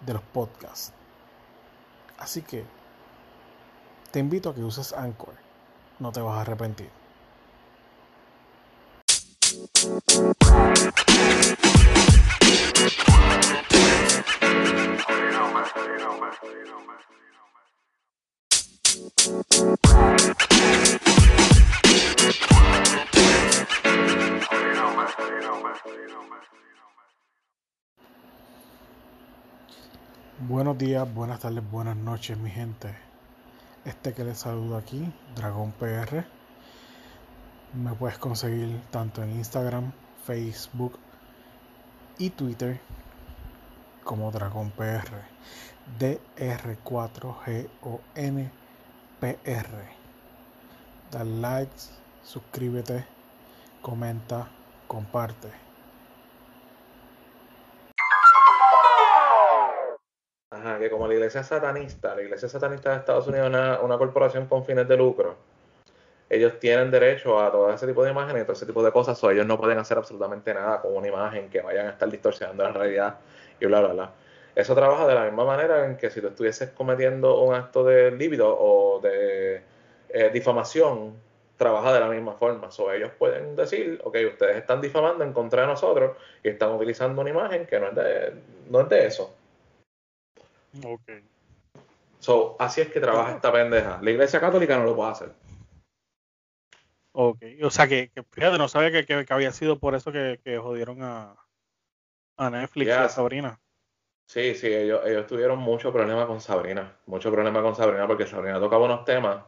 de los podcasts. Así que te invito a que uses Anchor. No te vas a arrepentir. Buenos días, buenas tardes, buenas noches, mi gente. Este que les saludo aquí, Dragón PR. Me puedes conseguir tanto en Instagram, Facebook y Twitter como Dragón PR. DR4GONPR. Dale likes, suscríbete, comenta, comparte. Que como la iglesia satanista, la iglesia satanista de Estados Unidos es una, corporación con fines de lucro, ellos tienen derecho a todo ese tipo de imágenes y todo ese tipo de cosas, o ellos no pueden hacer absolutamente nada con una imagen que vayan a estar distorsionando la realidad y bla, bla, bla. Eso trabaja de la misma manera en que si tú estuvieses cometiendo un acto de líbido o de eh, difamación, trabaja de la misma forma. O ellos pueden decir, ok, ustedes están difamando en contra de nosotros y están utilizando una imagen que no es de, no es de eso. Ok. So, así es que trabaja esta pendeja. La iglesia católica no lo puede hacer. Ok, o sea que, fíjate, no sabía que, que, había sido por eso que, jodieron a, a Netflix y a Sabrina. Sí, sí, ellos, ellos tuvieron mucho problema con Sabrina, mucho problema con Sabrina porque Sabrina tocaba unos temas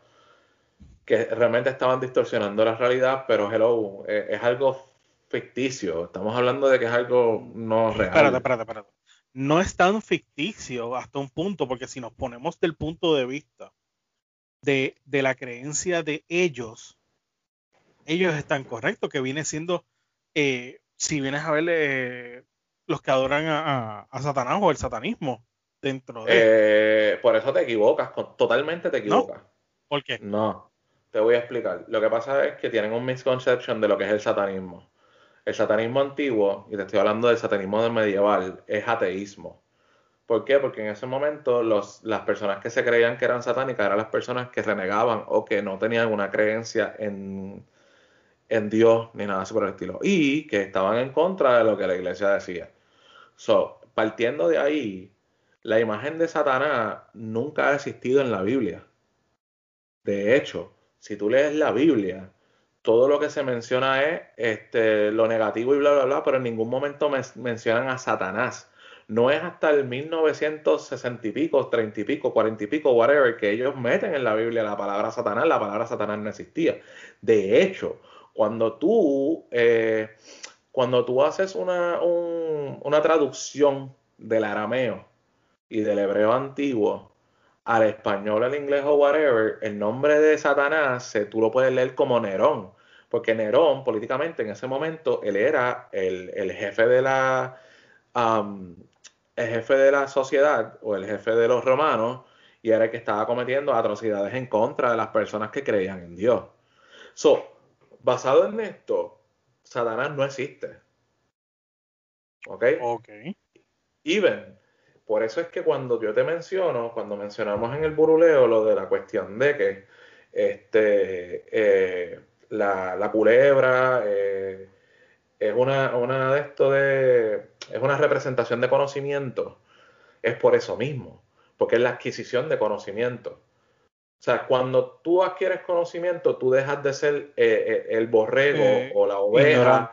que realmente estaban distorsionando la realidad, pero hello, es, es algo ficticio, estamos hablando de que es algo no real. Espérate, espérate, espérate no es tan ficticio hasta un punto, porque si nos ponemos del punto de vista de, la creencia de ellos, ellos están correctos, que viene siendo, eh, si vienes a ver eh, los que adoran a, Satanás o el satanismo dentro de... Eh, por eso te equivocas, totalmente te equivocas. ¿Por qué? No, te voy a explicar. Lo que pasa es que tienen un misconception de lo que es el satanismo el satanismo antiguo, y te estoy hablando del satanismo del medieval, es ateísmo. ¿Por qué? Porque en ese momento los, las personas que se creían que eran satánicas eran las personas que renegaban o que no tenían una creencia en, en Dios ni nada así por el estilo. Y que estaban en contra de lo que la iglesia decía. So, partiendo de ahí, la imagen de Satanás nunca ha existido en la Biblia. De hecho, si tú lees la Biblia, todo lo que se menciona es este, lo negativo y bla, bla, bla, pero en ningún momento mencionan a Satanás. No es hasta el 1960 y pico, 30 y pico, 40 y pico, whatever, que ellos meten en la Biblia la palabra Satanás. La palabra Satanás no existía. De hecho, cuando tú, eh, cuando tú haces una, una traducción del arameo y del hebreo antiguo, al español, al inglés o whatever, el nombre de Satanás tú lo puedes leer como Nerón, porque Nerón políticamente en ese momento él era el, jefe de la el jefe de la sociedad o el jefe de los romanos y era el que estaba cometiendo atrocidades en contra de las personas que creían en Dios. So, basado en esto, Satanás no existe. ¿Ok? Ok. Even por eso es que cuando yo te menciono, cuando mencionamos en el buruleo lo de la cuestión de que este, eh, la, culebra eh, es una, una de esto de es una representación de conocimiento, es por eso mismo, porque es la adquisición de conocimiento. O sea, cuando tú adquieres conocimiento, tú dejas de ser eh, el borrego o la oveja,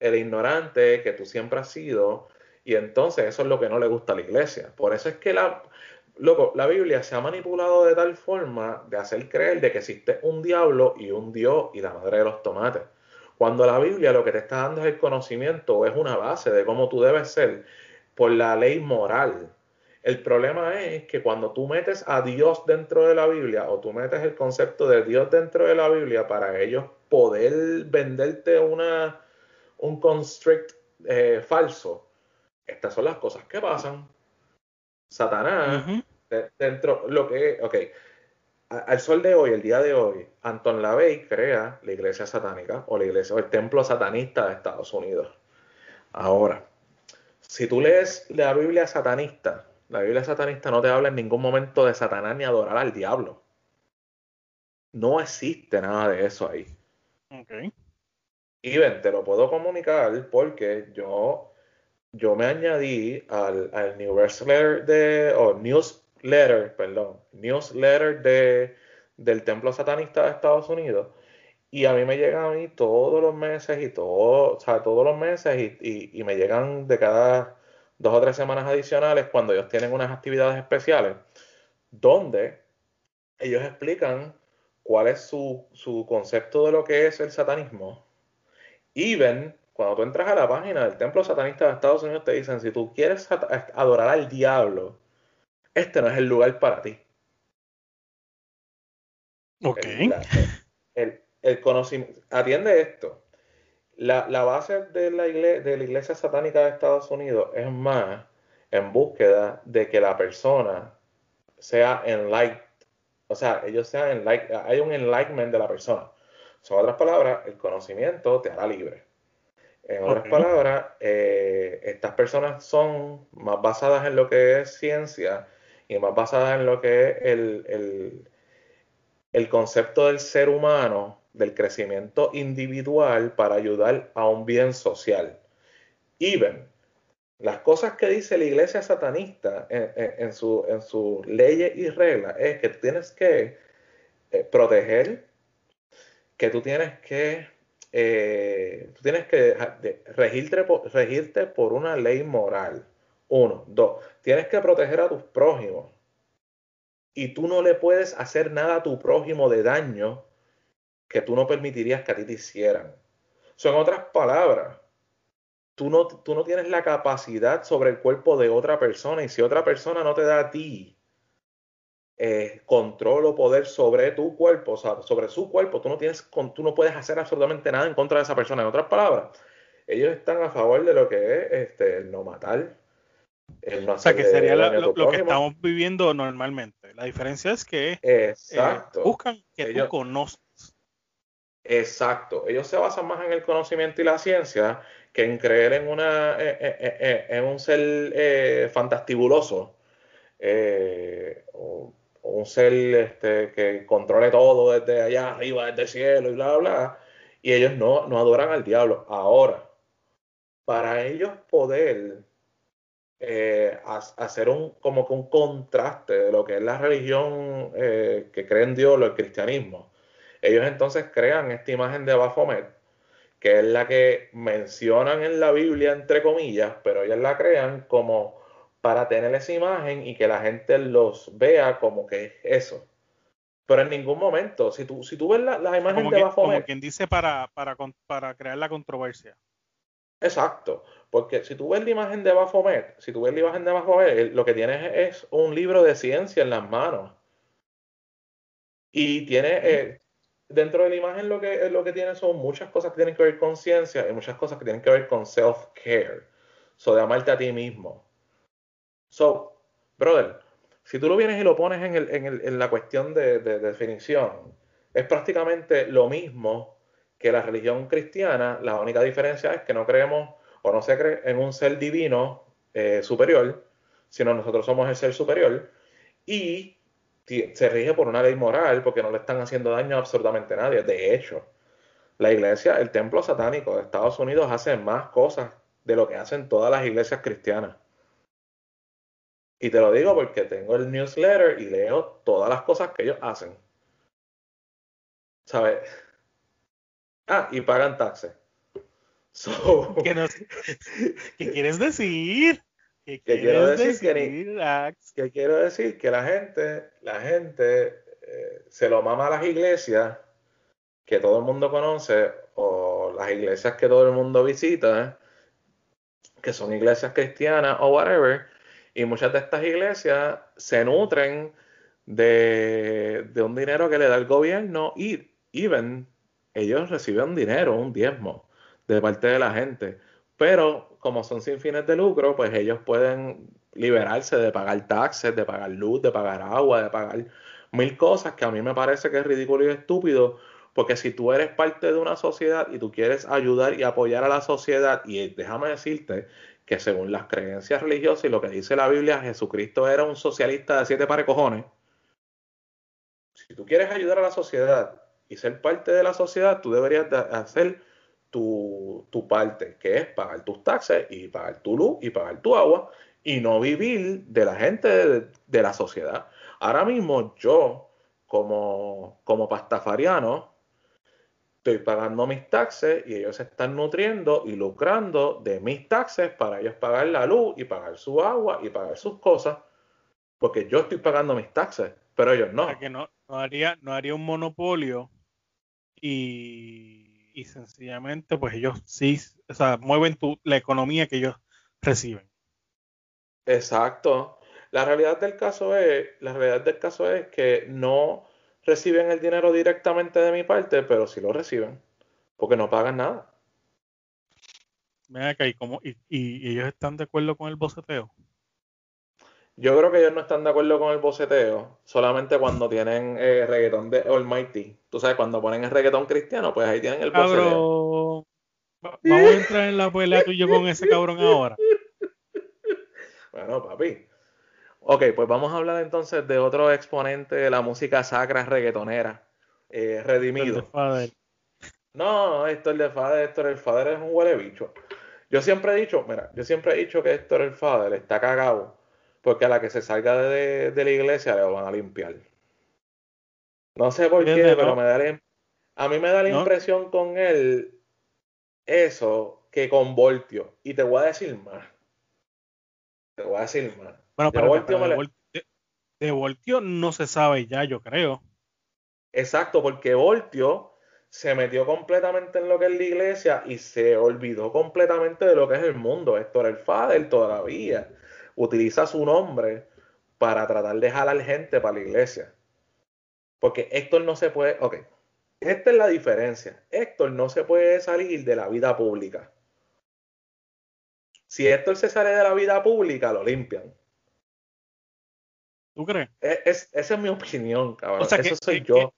el ignorante que tú siempre has sido, y entonces eso es lo que no le gusta a la iglesia. Por eso es que la, loco, la Biblia se ha manipulado de tal forma de hacer creer de que existe un diablo y un Dios y la madre de los tomates. Cuando la Biblia lo que te está dando es el conocimiento, es una base de cómo tú debes ser por la ley moral. El problema es que cuando tú metes a Dios dentro de la Biblia o tú metes el concepto de Dios dentro de la Biblia para ellos poder venderte una, un constrict eh, falso, estas son las cosas que pasan. Satanás, dentro, lo que, ok, al sol de hoy, el día de hoy, Anton LaVey crea la iglesia satánica o la iglesia o el templo satanista de Estados Unidos. Ahora, si tú lees la Biblia satanista, la Biblia satanista no te habla en ningún momento de Satanás ni adorar al diablo. No existe nada de eso ahí. Ok. Y ven, te lo puedo comunicar porque yo, yo me añadí al, newsletter de, o newsletter, perdón, newsletter de, del templo satanista de Estados Unidos. Y a mí me llegan a mí todos los meses y todo, o sea, todos los meses y, y me llegan de cada dos o tres semanas adicionales cuando ellos tienen unas actividades especiales, donde ellos explican cuál es su, su concepto de lo que es el satanismo. Y cuando tú entras a la página del templo satanista de Estados Unidos, te dicen, si tú quieres adorar al diablo, este no es el lugar para ti. Ok. El, el conocimiento, atiende esto. La, base de la, iglesia, de la iglesia satánica de Estados Unidos es más en búsqueda de que la persona sea enlightened. O sea, ellos sean enlightened, hay un enlightenment de la persona. Son otras palabras, el conocimiento te hará libre. En otras palabras, eh, estas personas son más basadas en lo que es ciencia y más basadas en lo que es el, el, el concepto del ser humano del crecimiento individual para ayudar a un bien social. Even, las cosas que dice la iglesia satanista en, su, en sus leyes y reglas es que tienes que eh, proteger, que tú tienes que, eh, tienes que regirte, regirte por una ley moral. Uno. Dos. Tienes que proteger a tus prójimos. Y tú no le puedes hacer nada a tu prójimo de daño que tú no permitirías que a ti te hicieran. Son otras palabras. Tú no, tú no tienes la capacidad sobre el cuerpo de otra persona y si otra persona no te da a ti eh, control o poder sobre tu cuerpo, o sea, sobre su cuerpo, tú no, tienes, tú no puedes hacer absolutamente nada en contra de esa persona. En otras palabras, ellos están a favor de lo que es este, el no matar, el no o sea, que sería lo, que estamos viviendo normalmente. La diferencia es que eh, buscan que tú conozcas Exacto. Ellos se basan más en el conocimiento y la ciencia que en creer en una eh, en un ser fantastibuloso o, un ser este, que controle todo desde allá arriba, desde el cielo y bla, bla, Y ellos no, no adoran al diablo. Ahora, para ellos poder hacer un como un contraste de lo que es la religión que cree en Dios el cristianismo ellos entonces crean esta imagen de Baphomet, que es la que mencionan en la Biblia, entre comillas, pero ellos la crean como para tener esa imagen y que la gente los vea como que es eso. Pero en ningún momento, si tú, si tú ves la, imagen de Baphomet. Como quien dice para, para, para crear la controversia. Exacto, porque si tú ves la imagen de Baphomet, si tú ves la imagen de Baphomet, lo que tienes es un libro de ciencia en las manos. Y tiene, eh, dentro de la imagen lo que, lo que tiene son muchas cosas que tienen que ver con ciencia y muchas cosas que tienen que ver con self-care. So, de amarte a ti mismo. So, brother, si tú lo vienes y lo pones en, el, en, el, en la cuestión de, definición, es prácticamente lo mismo que la religión cristiana. La única diferencia es que no creemos o no se cree en un ser divino eh, superior, sino nosotros somos el ser superior. Y se rige por una ley moral porque no le están haciendo daño a absolutamente nadie. De hecho, la iglesia, el templo satánico de Estados Unidos hace más cosas de lo que hacen todas las iglesias cristianas. Y te lo digo porque tengo el newsletter y leo todas las cosas que ellos hacen. ¿Sabes? Ah, y pagan taxes. ¿Qué quieres decir? ¿Qué quiero decir, que, quiero decir que la gente, la gente eh, se lo mama a las iglesias que todo el mundo conoce o las iglesias que todo el mundo visita, que son iglesias cristianas o whatever, Y muchas de estas iglesias se nutren de, de un dinero que le da el gobierno y even ellos reciben dinero, un diezmo de parte de la gente. Pero como son sin fines de lucro, pues ellos pueden liberarse de pagar taxes, de pagar luz, de pagar agua, de pagar mil cosas que a mí me parece que es ridículo y estúpido, porque si tú eres parte de una sociedad y tú quieres ayudar y apoyar a la sociedad, y déjame decirte que según las creencias religiosas y lo que dice la Biblia, Jesucristo era un socialista de siete pares cojones. Si tú quieres ayudar a la sociedad y ser parte de la sociedad, tú deberías hacer tu, tu, parte, que es pagar tus taxes y pagar tu luz y pagar tu agua y no vivir de la gente de, de la sociedad. Ahora mismo yo, como, como pastafariano, estoy pagando mis taxes y ellos se están nutriendo y lucrando de mis taxes para ellos pagar la luz y pagar su agua y pagar sus cosas, porque yo estoy pagando mis taxes, pero ellos no. que no, no, haría, no haría un monopolio y, y, sencillamente pues ellos sí, o sea, mueven tu, la economía que ellos reciben. Exacto. La realidad del caso es, la realidad del caso es que no reciben el dinero directamente de mi parte, pero sí lo reciben, porque no pagan nada. Ven acá, ¿y, cómo, y, y, ellos están de acuerdo con el boceteo? Yo creo que ellos no están de acuerdo con el boceteo, solamente cuando tienen eh, reggaetón de Almighty. Tú sabes, cuando ponen el reggaetón cristiano, pues ahí tienen el boceteo. Vamos a entrar en la pelea tuyo con ese cabrón ahora. Bueno, papi, Ok, pues vamos a hablar entonces de otro exponente de la música sacra reggaetonera, eh, Redimido. No, Héctor de Fader, Héctor el Fader es un huele bicho. Yo siempre he dicho, mira, yo siempre he dicho que Héctor el Fader está cagado porque a la que se salga de, la iglesia le van a limpiar. No sé por qué, pero me da a mí me da la impresión con él eso que con Voltio. Y te voy a decir más. Te voy a decir más. Bueno, pero, de, Voltio no se sabe ya, yo creo. Exacto, porque Voltio se metió completamente en lo que es la iglesia y se olvidó completamente de lo que es el mundo. Héctor el Fader todavía utiliza su nombre para tratar de jalar gente para la iglesia. Porque Héctor no se puede. Ok, esta es la diferencia. Héctor no se puede salir de la vida pública. Si Héctor se sale de la vida pública, lo limpian. ¿Tú crees? E, es, esa es mi opinión, cabrón. O sea, Eso soy yo.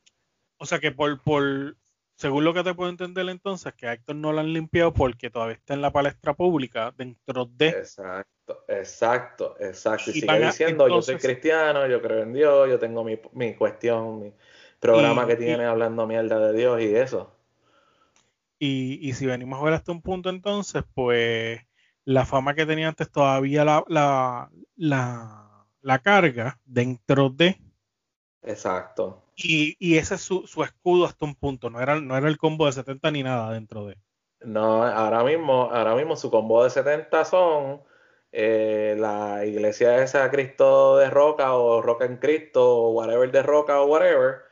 o sea que por, por, según lo que te puedo entender entonces, que a Héctor no lo han limpiado porque todavía está en la palestra pública dentro de... Exacto, exacto, exacto. Y, sigue diciendo, yo soy cristiano, yo creo en Dios, yo tengo mi, mi cuestión, mi programa que tiene hablando mierda de Dios y eso. Y, y si venimos a ver hasta un punto entonces, pues la fama que tenía antes todavía la, la, la la carga dentro de. Exacto. Y, y ese es su, su, escudo hasta un punto, no era, no era el combo de 70 ni nada dentro de. No, ahora mismo, ahora mismo su combo de 70 son eh, la iglesia esa Cristo de Roca o Roca en Cristo o whatever de Roca o whatever,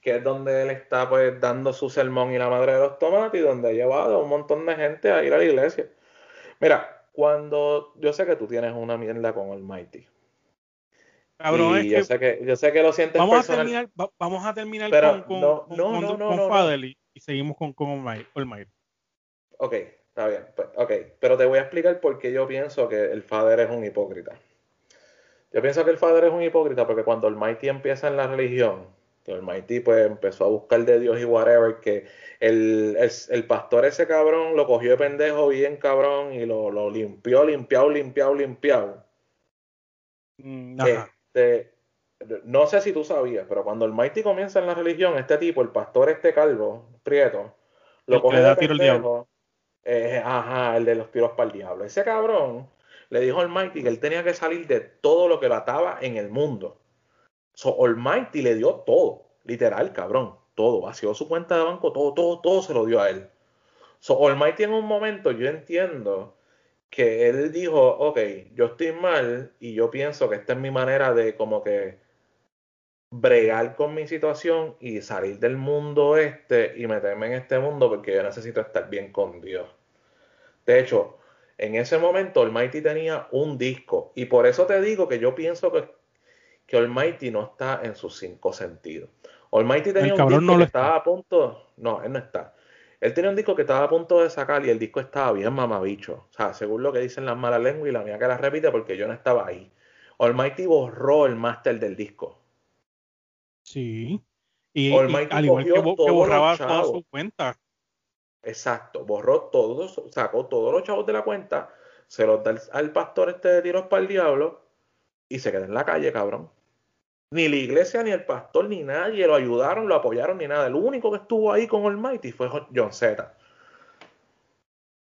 que es donde él está pues dando su sermón y la madre de los tomates y donde ha llevado a un montón de gente a ir a la iglesia. Mira, cuando yo sé que tú tienes una mierda con el Mighty, Cabrón, es yo, que, sé que, yo sé que lo sientes vamos A terminar, vamos a terminar con, con, no, no, con, no, y, seguimos con, con Olmair. Ok, está bien. Pues, ok, pero te voy a explicar por qué yo pienso que el Fader es un hipócrita. Yo pienso que el Fader es un hipócrita porque cuando el Mighty empieza en la religión, que el Mighty pues empezó a buscar de Dios y whatever, que el, el, el, pastor ese cabrón lo cogió de pendejo bien cabrón y lo, lo limpió, limpiado, limpiado, limpiado. Mm, este, no sé si tú sabías, pero cuando el Mighty comienza en la religión, este tipo, el pastor este calvo, prieto, lo coge de pendejo, eh, ajá, el de los tiros para el diablo. Ese cabrón le dijo al Mighty que él tenía que salir de todo lo que lo ataba en el mundo. So, Almighty le dio todo, literal, cabrón, todo. Vació su cuenta de banco, todo, todo, todo se lo dio a él. So, Almighty en un momento, yo entiendo que él dijo, ok, yo estoy mal y yo pienso que esta es mi manera de como que bregar con mi situación y salir del mundo este y meterme en este mundo porque yo necesito estar bien con Dios. De hecho, En ese momento Almighty tenía un disco y por eso te digo que yo pienso que, que Almighty no está en sus cinco sentidos. Almighty tenía un disco que estaba a punto, no, él no está. Él tenía un disco que estaba a punto de sacar y el disco estaba bien mamabicho. O sea, según lo que dicen las malas lenguas y la mía que la repite porque yo no estaba ahí. Almighty borró el máster del disco. Sí. Y, al igual que, borraba toda su cuenta. Exacto, borró todos, sacó todos los chavos de la cuenta, se los da al pastor este de tiros para el diablo y se queda en la calle, cabrón. Ni la iglesia, ni el pastor, ni nadie lo ayudaron, lo apoyaron, ni nada. El único que estuvo ahí con Almighty fue John Z.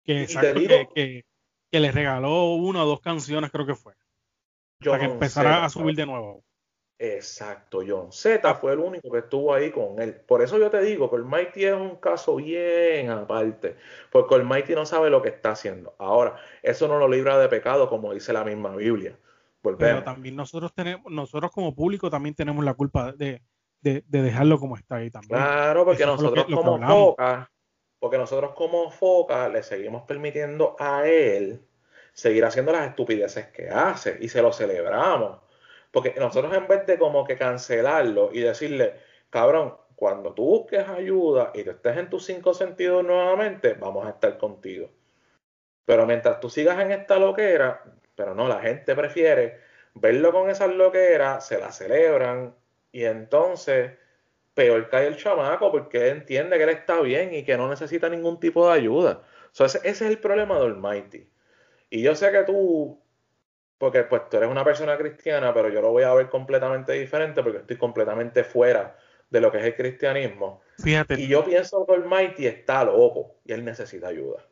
Que, exacto, que, que, le regaló una o dos canciones, creo que fue. para que empezara a subir de nuevo. Exacto, John Z fue el único que estuvo ahí con él. Por eso yo te digo que el Mighty es un caso bien aparte, porque el Mighty no sabe lo que está haciendo. Ahora, eso no lo libra de pecado, como dice la misma Biblia. Pero también nosotros tenemos, nosotros como público también tenemos la culpa de, dejarlo como está ahí también. Claro, porque nosotros como foca, porque nosotros como foca le seguimos permitiendo a él seguir haciendo las estupideces que hace y se lo celebramos porque nosotros en vez de como que cancelarlo y decirle, cabrón, cuando tú busques ayuda y tú estés en tus cinco sentidos nuevamente, vamos a estar contigo. Pero mientras tú sigas en esta loquera, pero no, la gente prefiere verlo con esas loqueras, se la celebran y entonces peor cae el chamaco porque él entiende que él está bien y que no necesita ningún tipo de ayuda. ese, ese, es el problema de Almighty. Y yo sé que tú porque pues tú eres una persona cristiana, pero yo lo voy a ver completamente diferente porque estoy completamente fuera de lo que es el cristianismo. Fíjate. Y yo pienso que el Mighty está loco y él necesita ayuda.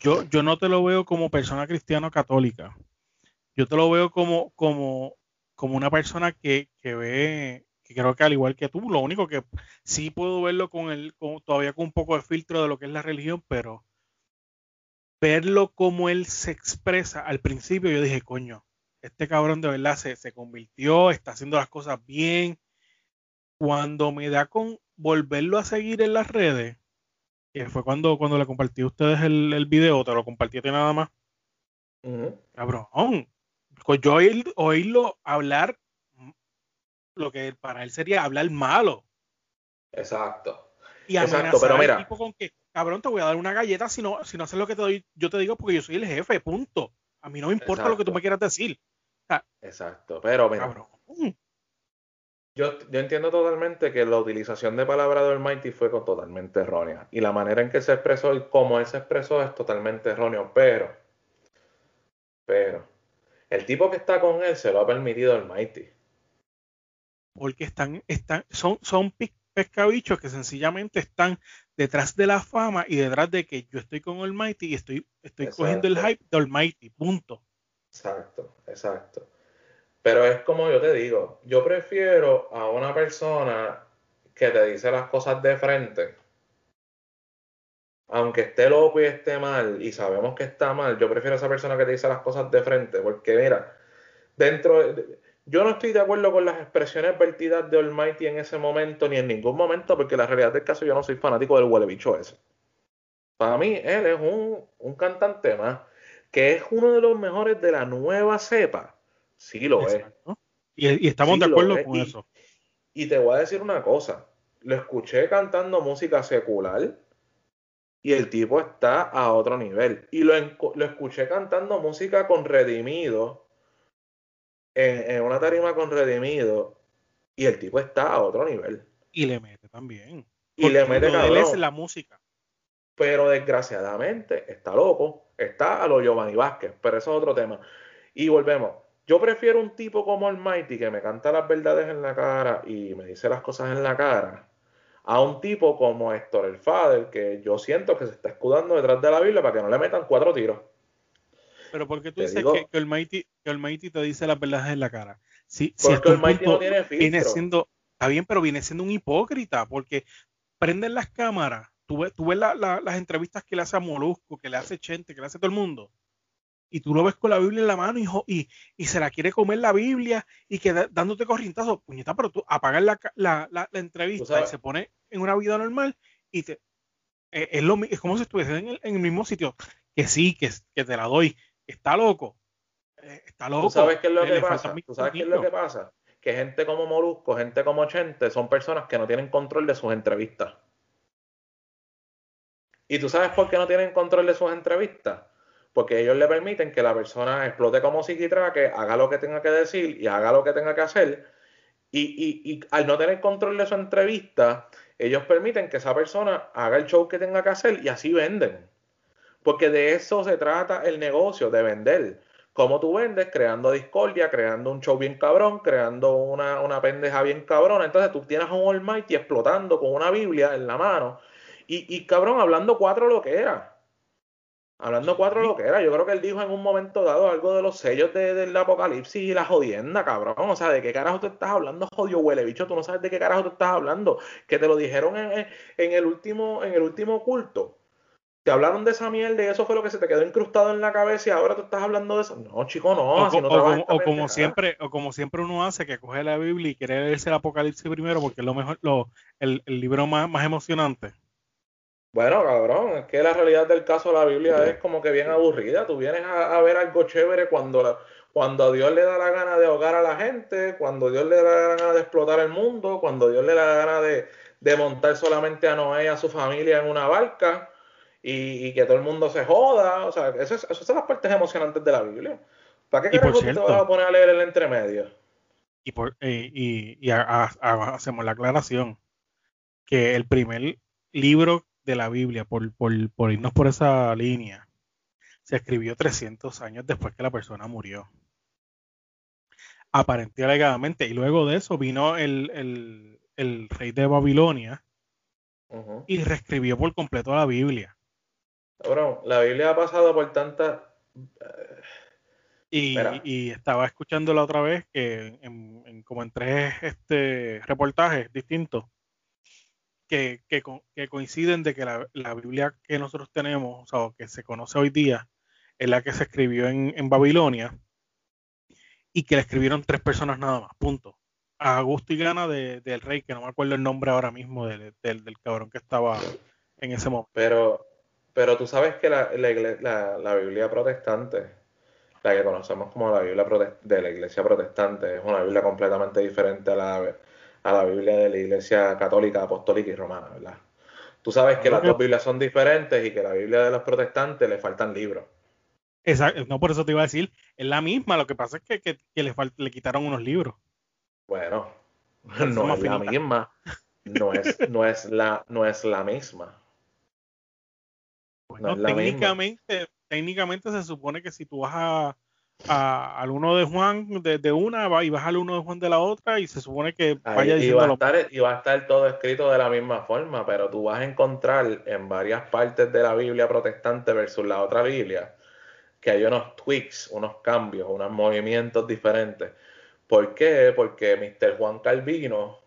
Yo, yo no te lo veo como persona cristiana católica. Yo te lo veo como, como, como una persona que, que ve, que creo que al igual que tú, lo único que sí puedo verlo con el, con, todavía con un poco de filtro de lo que es la religión, pero verlo como él se expresa, al principio yo dije, coño, este cabrón de verdad se, se convirtió, está haciendo las cosas bien. Cuando me da con volverlo a seguir en las redes, que fue cuando, cuando le compartí a ustedes el, el video, te lo compartí a ti nada más. Cabrón, pues yo oírlo hablar lo que para él sería hablar malo. Exacto. Y Exacto, pero mira. Tipo con que, cabrón, te voy a dar una galleta si no, si no haces lo que te doy, yo te digo porque yo soy el jefe, punto. A mí no me importa lo que tú me quieras decir. Exacto, pero mira, cabrón. Yo, yo, entiendo totalmente que la utilización de palabra de Almighty fue totalmente errónea. Y la manera en que se expresó y cómo él se expresó es totalmente erróneo. Pero, pero, el tipo que está con él se lo ha permitido Almighty. Porque están, están, son, son pescabichos que sencillamente están detrás de la fama y detrás de que yo estoy con Almighty y estoy, estoy cogiendo el hype de Almighty, punto. Exacto, exacto. Pero es como yo te digo, yo prefiero a una persona que te dice las cosas de frente, aunque esté loco y esté mal, y sabemos que está mal, yo prefiero a esa persona que te dice las cosas de frente, porque mira, dentro de, yo no estoy de acuerdo con las expresiones vertidas de Almighty en ese momento, ni en ningún momento, porque la realidad del caso yo no soy fanático del huele bicho ese. Para mí, él es un, cantante más, que es uno de los mejores de la nueva cepa. Sí lo es. Y, estamos de acuerdo con eso. Y te voy a decir una cosa. Lo escuché cantando música secular y el tipo está a otro nivel. Y lo, lo escuché cantando música con redimido en, una tarima con Redimido y el tipo está a otro nivel. Y le mete también. Y le mete cabrón. la música. Pero desgraciadamente está loco. Está a lo Giovanni Vázquez. Pero eso es otro tema. Y volvemos. Yo prefiero un tipo como el Mighty que me canta las verdades en la cara y me dice las cosas en la cara a un tipo como Héctor el Fader que yo siento que se está escudando detrás de la Biblia para que no le metan cuatro tiros. Pero ¿por qué tú dices que, el Mighty, que el Mighty te dice las verdades en la cara? Si, porque el Mighty no tiene filtro. Viene siendo, está bien, pero viene siendo un hipócrita, porque prenden las cámaras, tú ves, tú ves las entrevistas que le hace a Molusco, que le hace Chente, que le hace todo el mundo, y tú lo ves con la Biblia en la mano hijo, y, y se la quiere comer la Biblia y que dándote corrientazo, puñeta, pero tú apagas la, la, la, entrevista y se pone en una vida normal y te, eh, es, lo, es como si estuviese en el, en el mismo sitio que sí, que, que te la doy. Está loco. Eh, está loco. ¿Tú sabes qué es lo que pasa? ¿Tú sabes qué es lo que pasa? Que gente como Molusco, gente como Chente, son personas que no tienen control de sus entrevistas. ¿Y tú sabes por qué no tienen control de sus entrevistas? Porque ellos le permiten que la persona explote como que haga lo que tenga que decir y haga lo que tenga que hacer. Y, y, y al no tener control de su entrevista, ellos permiten que esa persona haga el show que tenga que hacer y así venden. Porque de eso se trata el negocio, de vender. ¿Cómo tú vendes? Creando discordia, creando un show bien cabrón, creando una, una pendeja bien cabrona. Entonces tú tienes a un Almighty explotando con una Biblia en la mano y, y cabrón, hablando cuatro lo que era. Hablando cuatro lo que era. Yo creo que él dijo en un momento dado algo de los sellos del apocalipsis y la jodienda, cabrón. O sea, ¿de qué carajo tú estás hablando, jodido huele bicho? Tú no sabes de qué carajo tú estás hablando. Que te lo dijeron en, en el, último, en el último culto te hablaron de esa mierda y eso fue lo que se te quedó incrustado en la cabeza y ahora tú estás hablando de eso. No, chico, no. O, o, como, siempre, o como siempre uno hace, que coge la Biblia y quiere leerse el Apocalipsis primero porque es lo mejor, lo, el, libro más, más emocionante. Bueno, cabrón, es que la realidad del caso de la Biblia es como que bien aburrida. Tú vienes a, ver algo chévere cuando, cuando a Dios le da la gana de ahogar a la gente, cuando Dios le da la gana de explotar el mundo, cuando Dios le da la gana de, de montar solamente a Noé y a su familia en una barca y, que todo el mundo se joda. O sea, eso, es, eso son las partes emocionantes de la Biblia. ¿Para qué carajo te vas a poner a leer el entremedio? Y, por, eh, y, hacemos la aclaración que el primer libro de la Biblia, por, por, por irnos por esa línea, se escribió 300 años después que la persona murió. Aparentemente alegadamente. Y luego de eso vino el, el, el rey de Babilonia y reescribió por completo la Biblia. Cabrón, la Biblia ha pasado por tantas. Y, y, estaba escuchando la otra vez que en, como en tres este, reportajes distintos que, que, que coinciden de que la, la, Biblia que nosotros tenemos, o sea, que se conoce hoy día, es la que se escribió en, en Babilonia y que la escribieron tres personas nada más, punto. A gusto y gana de, del rey, que no me acuerdo el nombre ahora mismo del, del, del cabrón que estaba en ese momento. Pero pero tú sabes que la, la, Biblia protestante, la que conocemos como la Biblia de la Iglesia protestante, es una Biblia completamente diferente a la, a la Biblia de la Iglesia católica, apostólica y romana, ¿verdad? Tú sabes que las dos Biblias son diferentes y que la Biblia de los protestantes le faltan libros. Exacto, no por eso te iba a decir, es la misma, lo que pasa es que, que, le, le quitaron unos libros. Bueno, no es la misma, no es, no es, la, no es la misma técnicamente, técnicamente se supone que si tú vas a, al uno de Juan de, una y vas al uno de Juan de la otra y se supone que vaya y va, a estar, y va a estar todo escrito de la misma forma, pero tú vas a encontrar en varias partes de la Biblia protestante versus la otra Biblia que hay unos tweaks, unos cambios, unos movimientos diferentes. ¿Por qué? Porque Mr. Juan Calvino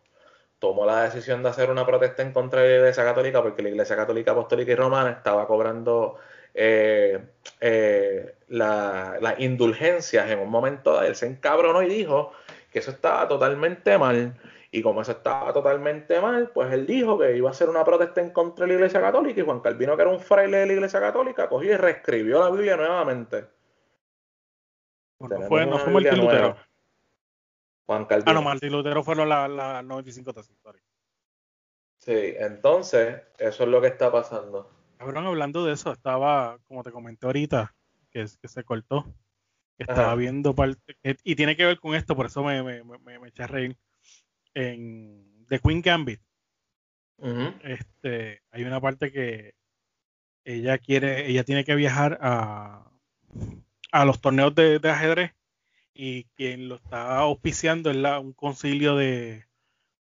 tomó la decisión de hacer una protesta en contra de la Iglesia Católica porque la Iglesia Católica Apostólica y Romana estaba cobrando eh, eh, las indulgencias en un momento. Él se encabronó y dijo que eso estaba totalmente mal. Y como eso estaba totalmente mal, pues él dijo que iba a hacer una protesta en contra de la Iglesia Católica y Juan Calvino, que era un fraile de la Iglesia Católica, cogió y reescribió la Biblia nuevamente. no fue, no fue Lutero. Juan Calvino. Ah, no, Martín Lutero fueron las la 95 tesis. Sí, entonces, eso es lo que está pasando. Cabrón, hablando de eso, estaba, como te comenté ahorita, que, que se cortó. estaba viendo parte. Y tiene que ver con esto, por eso me, me, me, eché a reír. En The Queen Gambit. este, hay una parte que ella quiere, ella tiene que viajar a, a los torneos de ajedrez y quien lo está auspiciando es la, un concilio de,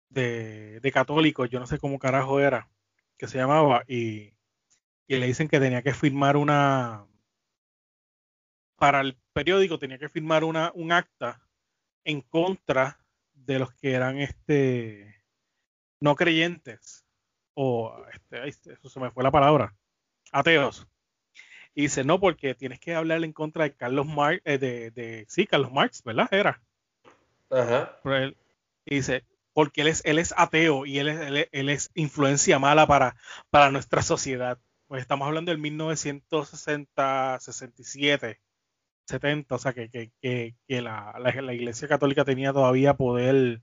de, católicos, yo no sé cómo carajo era, que se llamaba, y, y le dicen que tenía que firmar una, para el periódico tenía que firmar una, un acta en contra de los que eran este no creyentes o este, eso se me fue la palabra ateos y dice, no, porque tienes que hablar en contra de Carlos Marx, eh, de, de, sí, Carlos Marx, ¿verdad? Era. Ajá. y dice, porque él es, él es ateo y él es, él, es influencia mala para, para nuestra sociedad. Pues estamos hablando del 1960, 67, 70, o sea que, que, que, que la, la, la, Iglesia Católica tenía todavía poder,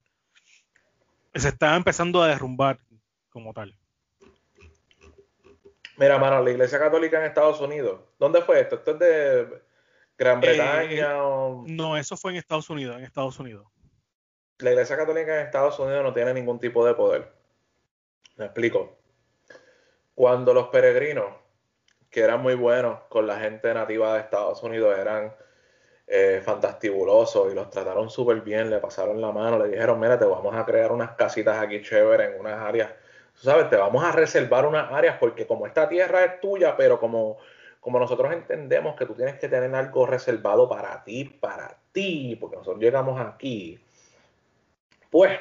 se estaba empezando a derrumbar como tal. Mira, mano, la Iglesia Católica en Estados Unidos, ¿dónde fue esto? ¿Esto es de Gran Bretaña? Eh, o... No, eso fue en Estados Unidos, en Estados Unidos. La Iglesia Católica en Estados Unidos no tiene ningún tipo de poder. Me explico. Cuando los peregrinos, que eran muy buenos con la gente nativa de Estados Unidos, eran eh, fantastibulosos y los trataron súper bien, le pasaron la mano, le dijeron, mira, te vamos a crear unas casitas aquí chéveres en unas áreas sabes, te vamos a reservar unas áreas porque como esta tierra es tuya, pero como, como nosotros entendemos que tú tienes que tener algo reservado para ti, para ti, porque nosotros llegamos aquí, pues,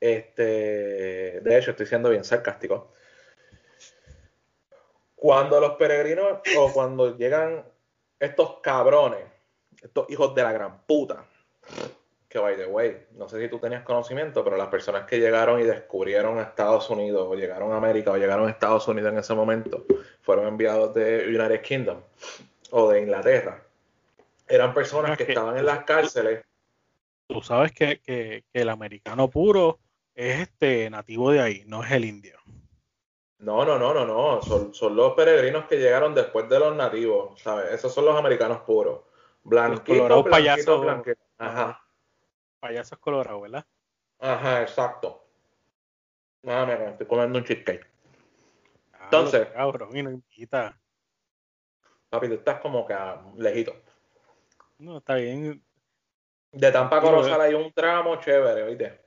este, de hecho estoy siendo bien sarcástico. Cuando los peregrinos o cuando llegan estos cabrones, estos hijos de la gran puta, que by the way, no sé si tú tenías conocimiento, pero las personas que llegaron y descubrieron a Estados Unidos, o llegaron a América, o llegaron a Estados Unidos en ese momento, fueron enviados de United Kingdom o de Inglaterra. Eran personas que, estaban en las cárceles. Tú sabes que, que, el americano puro es este nativo de ahí, no es el indio. No, no, no, no, no. Son, son los peregrinos que llegaron después de los nativos, ¿sabes? Esos son los americanos puros. Blanquito, blanquito, blanquito. Ajá. Payasos colorados, ¿verdad? Ajá, exacto. Nada, me estoy comiendo un cheesecake. Entonces. Cabrón, y Papi, tú estás como que lejito. No, está bien. De Tampa a Corozal hay un tramo chévere, ¿oíste?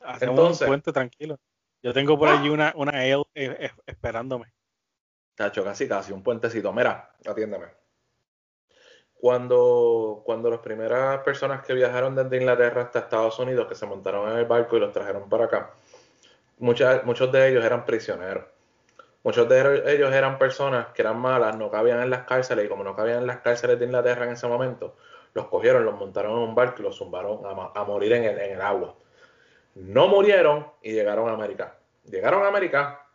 Hacemos Entonces, un puente tranquilo. Yo tengo por allí una, una Ale eh, eh, esperándome. Cacho, casi casi, un puentecito. Mira, atiéndeme cuando, cuando las primeras personas que viajaron desde Inglaterra hasta Estados Unidos, que se montaron en el barco y los trajeron para acá, muchas, muchos de ellos eran prisioneros. Muchos de ellos eran personas que eran malas, no cabían en las cárceles y como no cabían en las cárceles de Inglaterra en ese momento, los cogieron, los montaron en un barco y los zumbaron a, a morir en el, en el agua. No murieron y llegaron a América. Llegaron a América,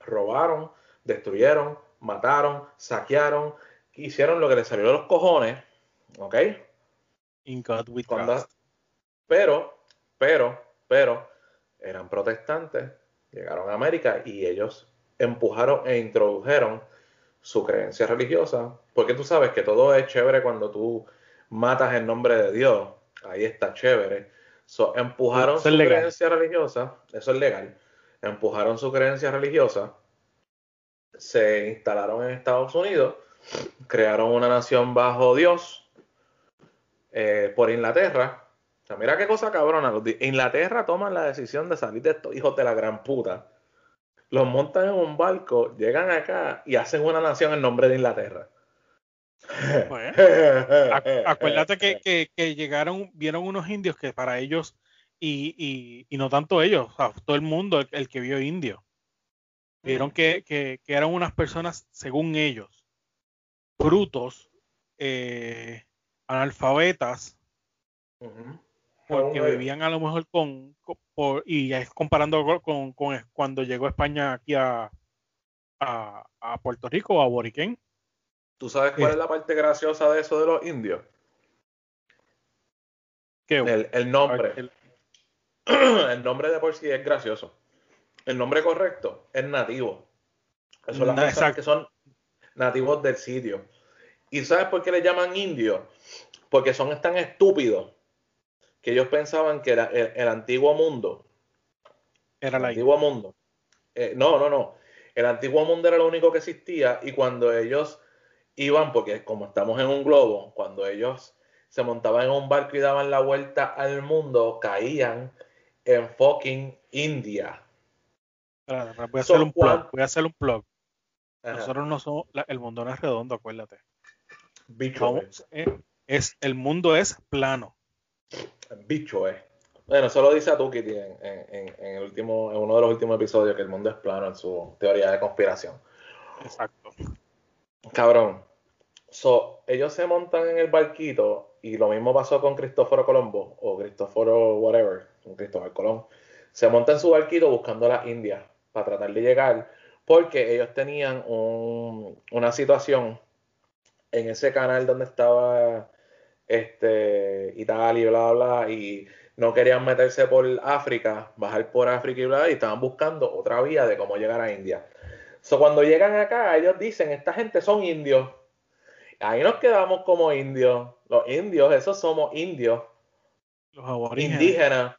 robaron, destruyeron, mataron, saquearon, hicieron lo que les salió de los cojones, ¿ok? In God we Pero, pero, pero, eran protestantes, llegaron a América y ellos empujaron e introdujeron su creencia religiosa, porque tú sabes que todo es chévere cuando tú matas en nombre de Dios, ahí está chévere. Empujaron su creencia religiosa, eso es legal, empujaron su creencia religiosa, se instalaron en Estados Unidos crearon una nación bajo Dios eh, por Inglaterra. O sea, mira qué cosa cabrona. Inglaterra toman la decisión de salir de estos hijos de la gran puta. Los montan en un barco, llegan acá y hacen una nación en nombre de Inglaterra. acuérdate que, llegaron, vieron unos indios que para ellos, y, no tanto ellos, todo el mundo, el, que vio indio, vieron mm. que, eran unas personas, según ellos, brutos, eh, analfabetas, porque vivían a lo mejor con, y es comparando con, cuando llegó España aquí a, a, Puerto Rico o a Boriquén. ¿Tú sabes cuál es la parte graciosa de eso de los indios? El, el, nombre. El... nombre de por sí es gracioso. El nombre correcto es nativo. Eso es las que son nativos del sitio. ¿Y sabes por qué le llaman indios? Porque son tan estúpidos que ellos pensaban que era el, antiguo mundo. Era el antiguo mundo. Eh, no, no, no. El antiguo mundo era lo único que existía y cuando ellos iban, porque como estamos en un globo, cuando ellos se montaban en un barco y daban la vuelta al mundo, caían en fucking India. voy a hacer un plug. Voy a hacer un plug. Nosotros no somos, el mundo no es redondo, acuérdate. Bicho es. el mundo es plano. Bicho es. Bueno, eso lo dice a en, en, en, el último, en uno de los últimos episodios, que el mundo es plano en su teoría de conspiración. Exacto. Cabrón. So, ellos se montan en el barquito y lo mismo pasó con Cristóforo Colombo o Cristóforo whatever, con Cristóbal Colón. Se monta en su barquito buscando a las Indias para tratar de llegar porque ellos tenían una situación en ese canal donde estaba este, Italia y bla, bla, y no querían meterse por África, bajar por África y bla, y estaban buscando otra vía de cómo llegar a India. So, cuando llegan acá, ellos dicen, esta gente son indios. Ahí nos quedamos como indios. Los indios, esos somos indios. Los aborígenes. Indígenas.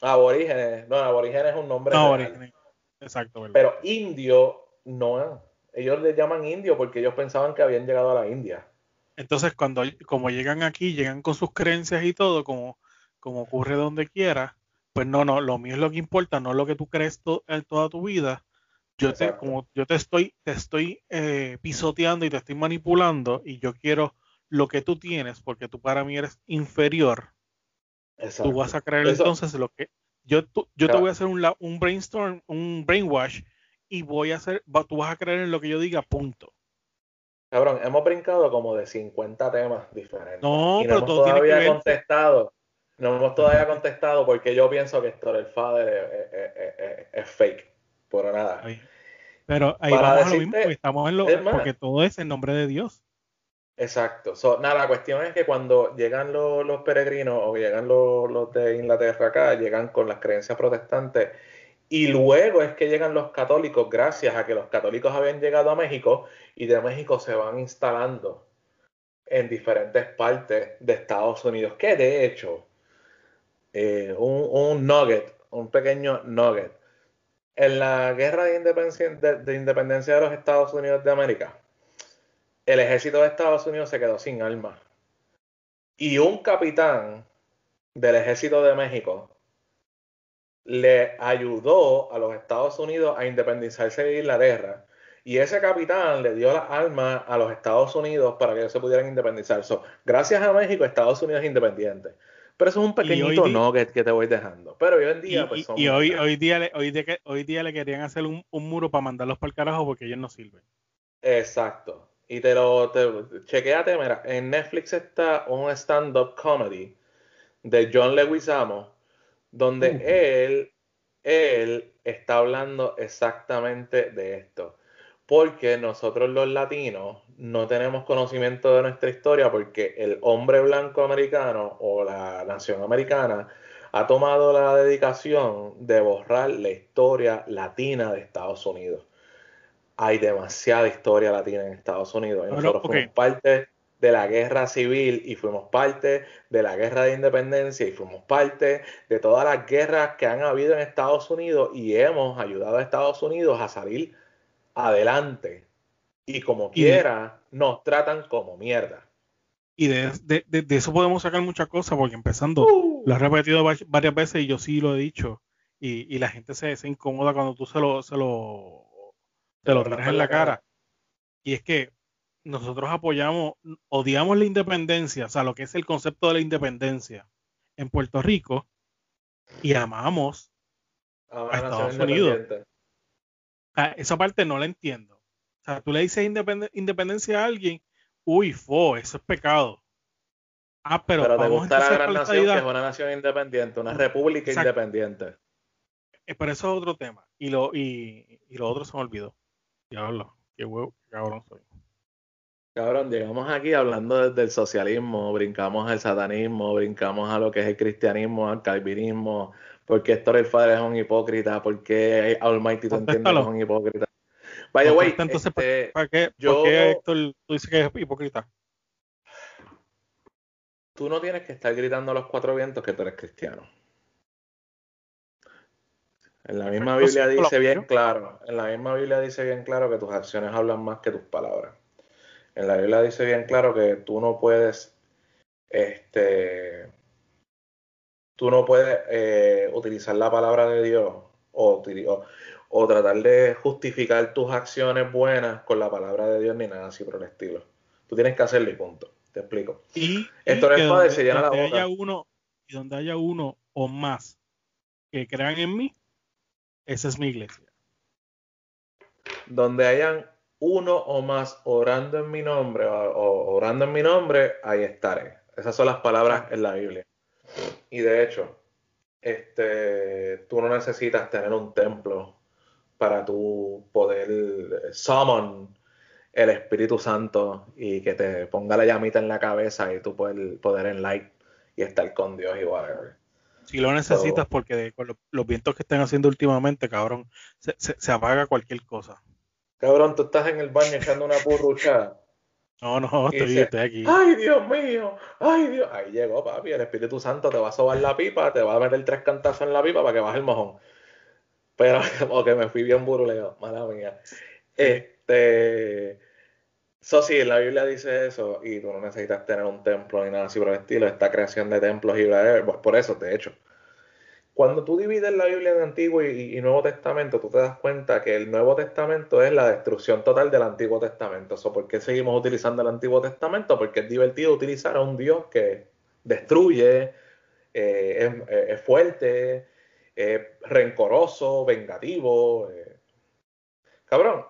Aborígenes. No, aborígenes es un nombre. No, aborígenes. Exacto. Pero indio no. Ellos le llaman indio porque ellos pensaban que habían llegado a la India. Entonces, cuando como llegan aquí, llegan con sus creencias y todo, como, como ocurre donde quiera, pues no, no, lo mío es lo que importa, no lo que tú crees en toda tu vida. Yo te, como yo te estoy, te estoy eh, pisoteando y te estoy manipulando y yo quiero lo que tú tienes porque tú para mí eres inferior. Tú vas a creer entonces lo que yo, yo te voy a hacer un, un brainstorm, un brainwash y voy a hacer, tú vas a creer en lo que yo diga, punto. Cabrón, hemos brincado como de 50 temas diferentes. No, pero no hemos todavía contestado. No hemos todavía contestado porque yo pienso que Store el Father es, fake. Por nada. Pero ahí vamos a lo mismo, porque estamos en lo, porque todo es en nombre de Dios. Exacto. nada, la cuestión es que cuando llegan los, peregrinos o llegan los, los, de Inglaterra acá, llegan con las creencias protestantes y luego es que llegan los católicos, gracias a que los católicos habían llegado a México y de México se van instalando en diferentes partes de Estados Unidos. Que de hecho, eh, un, nugget, un pequeño nugget. En la guerra de independencia, de los Estados Unidos de América, el ejército de Estados Unidos se quedó sin armas. Y un capitán del ejército de México le ayudó a los Estados Unidos a independizarse de Inglaterra. Y ese capitán le dio las armas a los Estados Unidos para que ellos se pudieran independizar. gracias a México, Estados Unidos es independiente. Pero eso es un pequeñito nugget que te voy dejando. Pero hoy en día, pues Y hoy, hoy, día, le, hoy, hoy día le querían hacer un, muro para mandarlos para el carajo porque ellos no sirven. Exacto. Y te lo te, chequeate, mira, en Netflix está un stand-up comedy de John Leguizamo donde él, él está hablando exactamente de esto. Porque nosotros los latinos no tenemos conocimiento de nuestra historia porque el hombre blanco americano o la nación americana ha tomado la dedicación de borrar la historia latina de Estados Unidos. Hay demasiada historia latina en Estados Unidos. Y nosotros somos parte de la guerra civil y fuimos parte de la guerra de independencia y fuimos parte de todas las guerras que han habido en Estados Unidos y hemos ayudado a Estados Unidos a salir adelante. Y como quiera, nos tratan como mierda. Y de, eso podemos sacar muchas cosas, porque empezando, uh. lo he repetido varias veces y yo sí lo he dicho, y, la gente se, se, incomoda cuando tú se lo, se lo, te lo traes en la cara. Y es que nosotros apoyamos, odiamos la independencia, o sea, lo que es el concepto de la independencia en Puerto Rico y amamos a, Estados Unidos. Esa parte no la entiendo. O sea, tú le dices independencia a alguien, uy, fo, eso es pecado. Ah, pero, pero te gusta la gran nación que es una nación independiente, una república independiente. Eh, pero eso es otro tema. Y lo, y, y lo otro se me olvidó. Diablo, qué huevo, qué cabrón soy. Cabrón, llegamos aquí hablando desde el socialismo, brincamos al satanismo, brincamos a lo que es el cristianismo, al calvinismo, porque Héctor el Padre es un hipócrita, porque Almighty tú entiendes que es un hipócrita. Vaya, güey. Entonces, este, ¿para qué, yo, ¿por qué Héctor tú dices que es hipócrita? Tú no tienes que estar gritando a los cuatro vientos que tú eres cristiano. En la misma Biblia dice bien claro, en la misma Biblia dice bien claro que tus acciones hablan más que tus palabras en la Biblia dice bien claro que tú no puedes, este, tú no puedes eh, utilizar la palabra de Dios o, o, tratar de justificar tus acciones buenas con la palabra de Dios ni nada así por el estilo. Tú tienes que hacerlo y punto. Te explico. Y, Esto es donde, se llena la boca. Haya uno, y donde haya uno o más que crean en mí, esa es mi iglesia. Donde hayan uno o más orando en mi nombre o, orando en mi nombre, ahí estaré. Esas son las palabras en la Biblia. Y de hecho, este, tú no necesitas tener un templo para tu poder summon el Espíritu Santo y que te ponga la llamita en la cabeza y tú poder, poder en light y estar con Dios y whatever. Si lo necesitas porque con los, vientos que están haciendo últimamente, cabrón, se, se, apaga cualquier cosa. Cabrón, tú estás en el baño echando una purrucha. No, no, estoy, estoy, aquí. Ay, Dios mío, ay, Dios. Ahí llegó, papi. El Espíritu Santo te va a sobar la pipa, te va a meter tres cantazos en la pipa para que baje el mojón. Pero, ok, me fui bien buruleo, mala mía. Este. Eso sí, la Biblia dice eso y tú no necesitas tener un templo ni nada así por el estilo, esta creación de templos y pues por eso, de hecho. Cuando tú divides la Biblia en Antiguo y, Nuevo Testamento, tú te das cuenta que el Nuevo Testamento es la destrucción total del Antiguo Testamento. ¿Por qué seguimos utilizando el Antiguo Testamento? Porque es divertido utilizar a un Dios que destruye, eh, es, fuerte, es rencoroso, vengativo. Eh. Cabrón,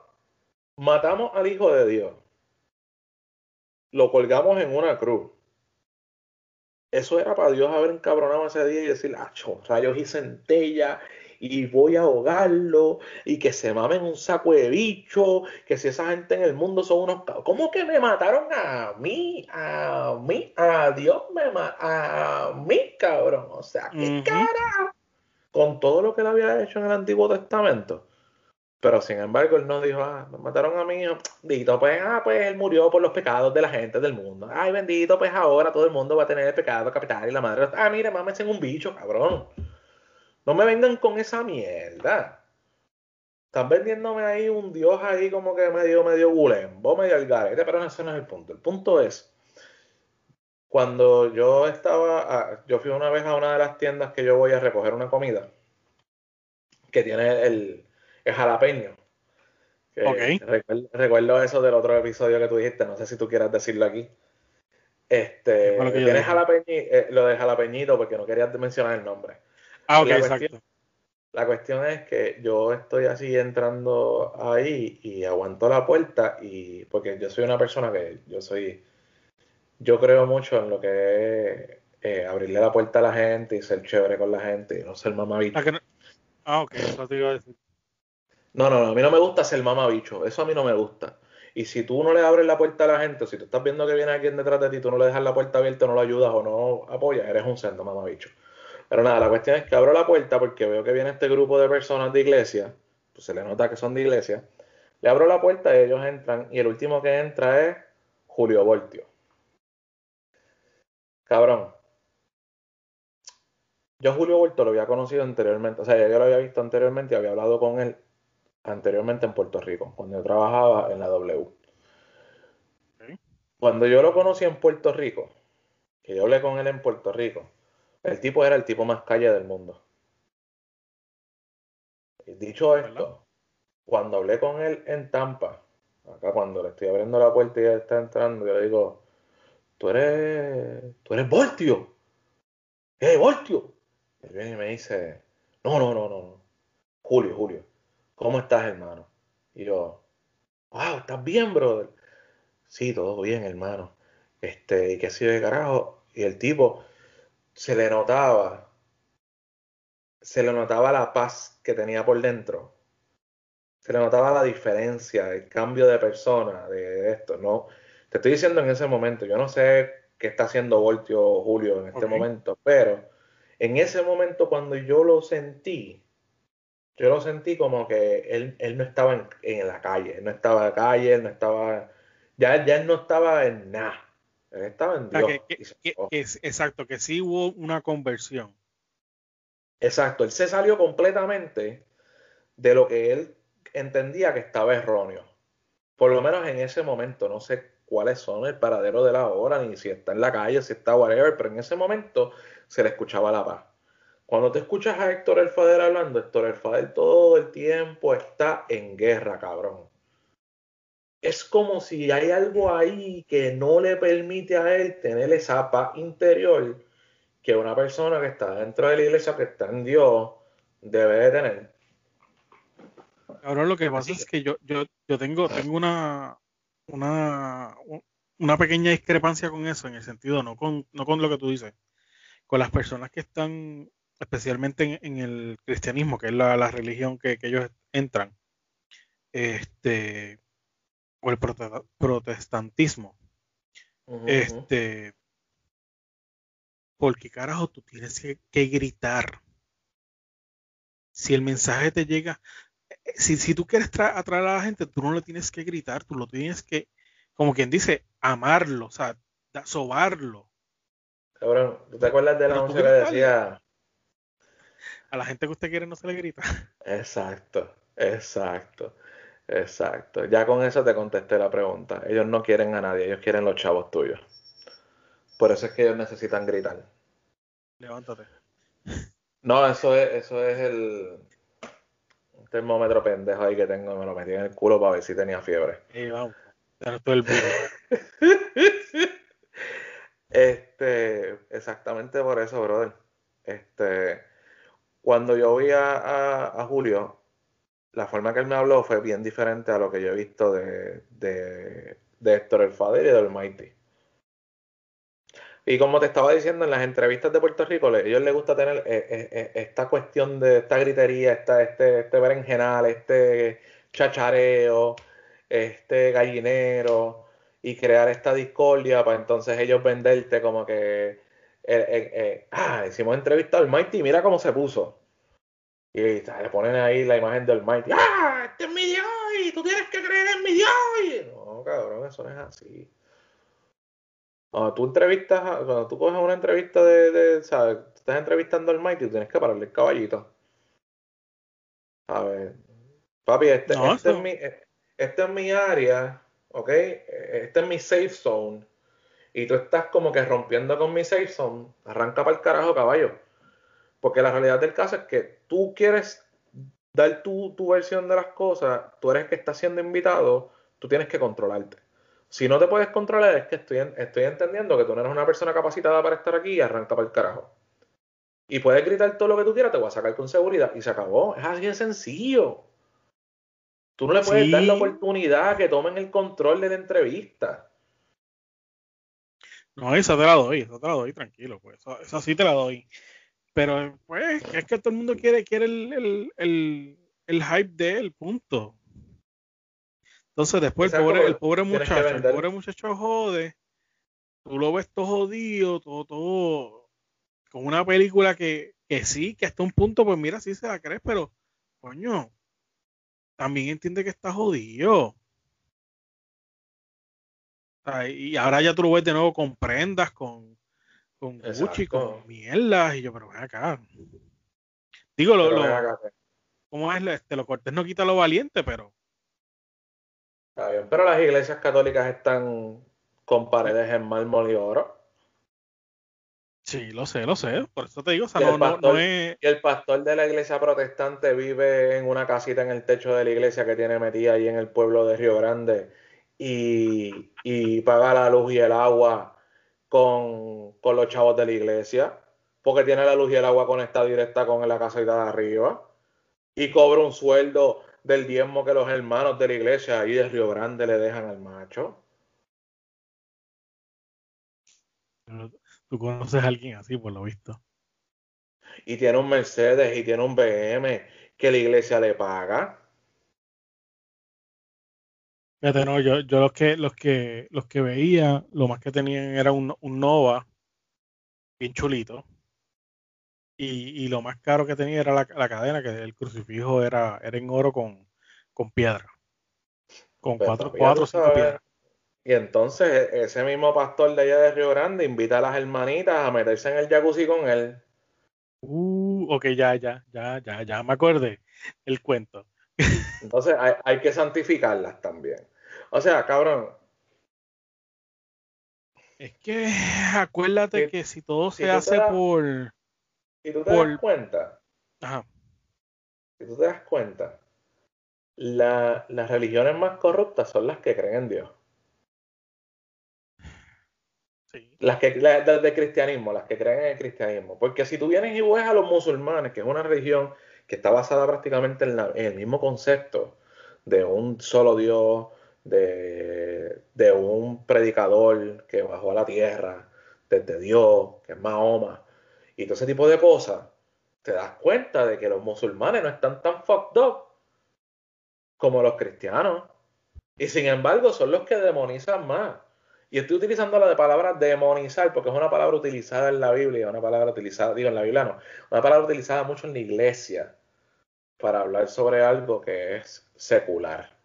matamos al Hijo de Dios lo colgamos en una cruz. Eso era para Dios haber encabronado ese día y decir, ah, rayos y centella, y voy a ahogarlo, y que se mamen un saco de bicho, que si esa gente en el mundo son unos... ¿Cómo que me mataron a mí? A mí, a Dios me mataron, a mí, cabrón. O sea, qué cara. Con todo lo que él había hecho en el Antiguo Testamento. Pero sin embargo, él no dijo, ah, me mataron a mí, bendito, pues, ah, pues él murió por los pecados de la gente del mundo. Ay, bendito, pues ahora todo el mundo va a tener el pecado capital y la madre. Ah, mire, mames en un bicho, cabrón. No me vengan con esa mierda. Están vendiéndome ahí un dios ahí como que medio, medio gulembo, medio al garete, pero ese no es el punto. El punto es, cuando yo estaba, yo fui una vez a una de las tiendas que yo voy a recoger una comida, que tiene el es jalapeño. recuerdo, eso del otro episodio que tú dijiste, no sé si tú quieras decirlo aquí. Este, tienes jalapeñi, eh, lo de jalapeñito porque no querías mencionar el nombre. Ah, ok, la exacto. Cuestión, la cuestión es que yo estoy así entrando ahí y aguanto la puerta y porque yo soy una persona que yo soy, yo creo mucho en lo que es eh, abrirle la puerta a la gente y ser chévere con la gente y no ser mamavito. Ah, ah, ok, eso te iba a decir. No, no, no, a mí no me gusta ser mamabicho, eso a mí no me gusta. Y si tú no le abres la puerta a la gente, si tú estás viendo que viene alguien detrás de ti, tú no le dejas la puerta abierta, no lo ayudas o no apoyas, eres un sendo mamabicho. Pero nada, la cuestión es que abro la puerta porque veo que viene este grupo de personas de iglesia, pues se le nota que son de iglesia. Le abro la puerta y ellos entran, y el último que entra es Julio Voltio. Cabrón. Yo Julio Voltio lo había conocido anteriormente, o sea, yo lo había visto anteriormente y había hablado con él anteriormente en Puerto Rico, cuando yo trabajaba en la W. Cuando yo lo conocí en Puerto Rico, que yo hablé con él en Puerto Rico, el tipo era el tipo más calle del mundo. Y dicho esto, cuando hablé con él en Tampa, acá cuando le estoy abriendo la puerta y él está entrando, yo le digo, tú eres, tú eres Voltio. ¡Eh, Voltio! Y él viene y me dice, no, no, no, no. Julio, Julio. ¿Cómo estás, hermano? Y yo, wow, ¿estás bien, brother? Sí, todo bien, hermano. Este, y qué sido de carajo. Y el tipo se le notaba, se le notaba la paz que tenía por dentro. Se le notaba la diferencia, el cambio de persona, de esto, ¿no? Te estoy diciendo en ese momento, yo no sé qué está haciendo Voltio Julio en este momento, pero en ese momento cuando yo lo sentí, yo lo sentí como que él, él no estaba en, en, la calle, él no estaba en la calle, él no estaba, ya, ya él no estaba en nada, él estaba en Dios. exacto, que sí hubo una conversión. Exacto, él se salió completamente de lo que él entendía que estaba erróneo. Por lo menos en ese momento, no sé cuáles son el paradero de la hora, ni si está en la calle, si está whatever, pero en ese momento se le escuchaba la paz. Cuando te escuchas a Héctor El Fader hablando, Héctor El Fader todo el tiempo está en guerra, cabrón. Es como si hay algo ahí que no le permite a él tener esa paz interior que una persona que está dentro de la iglesia, que está en Dios, debe de tener. Ahora lo que pasa es que yo, yo, yo tengo, tengo una, una, una pequeña discrepancia con eso, en el sentido, no con, no con lo que tú dices, con las personas que están especialmente en, el cristianismo, que es la, religión que, ellos entran, este, o el protestantismo. Este, porque carajo, tú tienes que, gritar. Si el mensaje te llega, eh, si, si tú quieres atraer a la gente, tú no lo tienes que gritar, tú lo tienes que, como quien dice, amarlo, o sea, sobarlo. Cabrón, ¿tú te acuerdas de la música que decía? A la gente que usted quiere no se le grita. Exacto, exacto, exacto. Ya con eso te contesté la pregunta. Ellos no quieren a nadie, ellos quieren los chavos tuyos. Por eso es que ellos necesitan gritar. Levántate. No, eso es, eso es el termómetro pendejo ahí que tengo. Me lo metí en el culo para ver si tenía fiebre. Y vamos. Todo el Este, exactamente por eso, brother. Este, cuando yo vi a, Julio, la forma que él me habló fue bien diferente a lo que yo he visto de, de, de Héctor El Fader y del Mighty. Y como te estaba diciendo en las entrevistas de Puerto Rico, a ellos les gusta tener eh, eh, eh, esta cuestión de esta gritería, esta, este, este berenjenal, este chachareo, este gallinero y crear esta discordia para entonces ellos venderte como que ah, hicimos entrevista al Mighty, mira cómo se puso. Y le ponen ahí la imagen del Mighty. ¡Ah! Este es mi Dios y tú tienes que creer en mi Dios. No, cabrón, eso no es así. Cuando tú entrevistas, cuando tú coges una entrevista de, de ¿sabes? Estás entrevistando al Mighty, tienes que pararle el caballito. A ver. Papi, este, este, es mi, este es mi área, ¿ok? Este es mi safe zone. Y tú estás como que rompiendo con mi safe zone. Arranca para el carajo, caballo. Porque la realidad del caso es que tú quieres dar tu, tu versión de las cosas, tú eres el que está siendo invitado, tú tienes que controlarte. Si no te puedes controlar, es que estoy, estoy entendiendo que tú no eres una persona capacitada para estar aquí y arranca para el carajo. Y puedes gritar todo lo que tú quieras, te voy a sacar con seguridad. Y se acabó. Es así de sencillo. Tú no le puedes dar la oportunidad que tomen el control de la entrevista. No, esa te la doy, esa te la doy, tranquilo, pues. Esa, sí te la doy. Pero, pues, es que todo el mundo quiere, quiere el, el, el hype de él, punto. Entonces después el pobre, el pobre muchacho, el pobre muchacho jode, tú lo ves todo jodido, todo, todo, con una película que, que sí, que hasta un punto, pues mira, sí se la crees, pero, coño, también entiende que está jodido. Y ahora ya tú lo ves de nuevo con prendas, con, con Gucci, con mierdas, y yo, pero ven acá. Digo, lo, lo, ¿cómo es? Este, lo cortés no quita lo valiente, pero pero las iglesias católicas están con paredes en mármol y oro. Sí, lo sé, lo sé. Por eso te digo, y, el pastor, y el pastor de la iglesia protestante vive en una casita en el techo de la iglesia que tiene metida ahí en el pueblo de Río Grande y, y paga la luz y el agua con, con, los chavos de la iglesia, porque tiene la luz y el agua conectada directa con la casita de arriba y cobra un sueldo del diezmo que los hermanos de la iglesia ahí de Río Grande le dejan al macho. Tú conoces a alguien así, por lo visto. Y tiene un Mercedes y tiene un BM que la iglesia le paga. Fíjate, no, yo, yo los que, los que, los que veía, lo más que tenían era un, un Nova, bien chulito. Y, lo más caro que tenía era la, cadena, que el crucifijo era, era en oro con, con piedra. Con pues, cuatro, cuatro o cinco piedras. Y entonces e, ese mismo pastor de allá de Río Grande invita a las hermanitas a meterse en el jacuzzi con él. Uh, ok, ya, ya, ya, ya, ya me acordé el cuento. Entonces hay, que santificarlas también. O sea, cabrón. Es que acuérdate que si todo se hace por si tú te das cuenta, si tú te das cuenta, las religiones más corruptas son las que creen en Dios. Las que las de cristianismo, las que creen en el cristianismo. Porque si tú vienes y ves a los musulmanes, que es una religión que está basada prácticamente en, el mismo concepto de un solo Dios, de, de, un predicador que bajó a la tierra desde Dios, que es Mahoma, y todo ese tipo de cosas, te das cuenta de que los musulmanes no están tan fucked up como los cristianos. Y sin embargo, son los que demonizan más. Y estoy utilizando la de palabra demonizar porque es una palabra utilizada en la Biblia, una palabra utilizada, digo en la Biblia no, una palabra utilizada mucho en la iglesia para hablar sobre algo que es secular.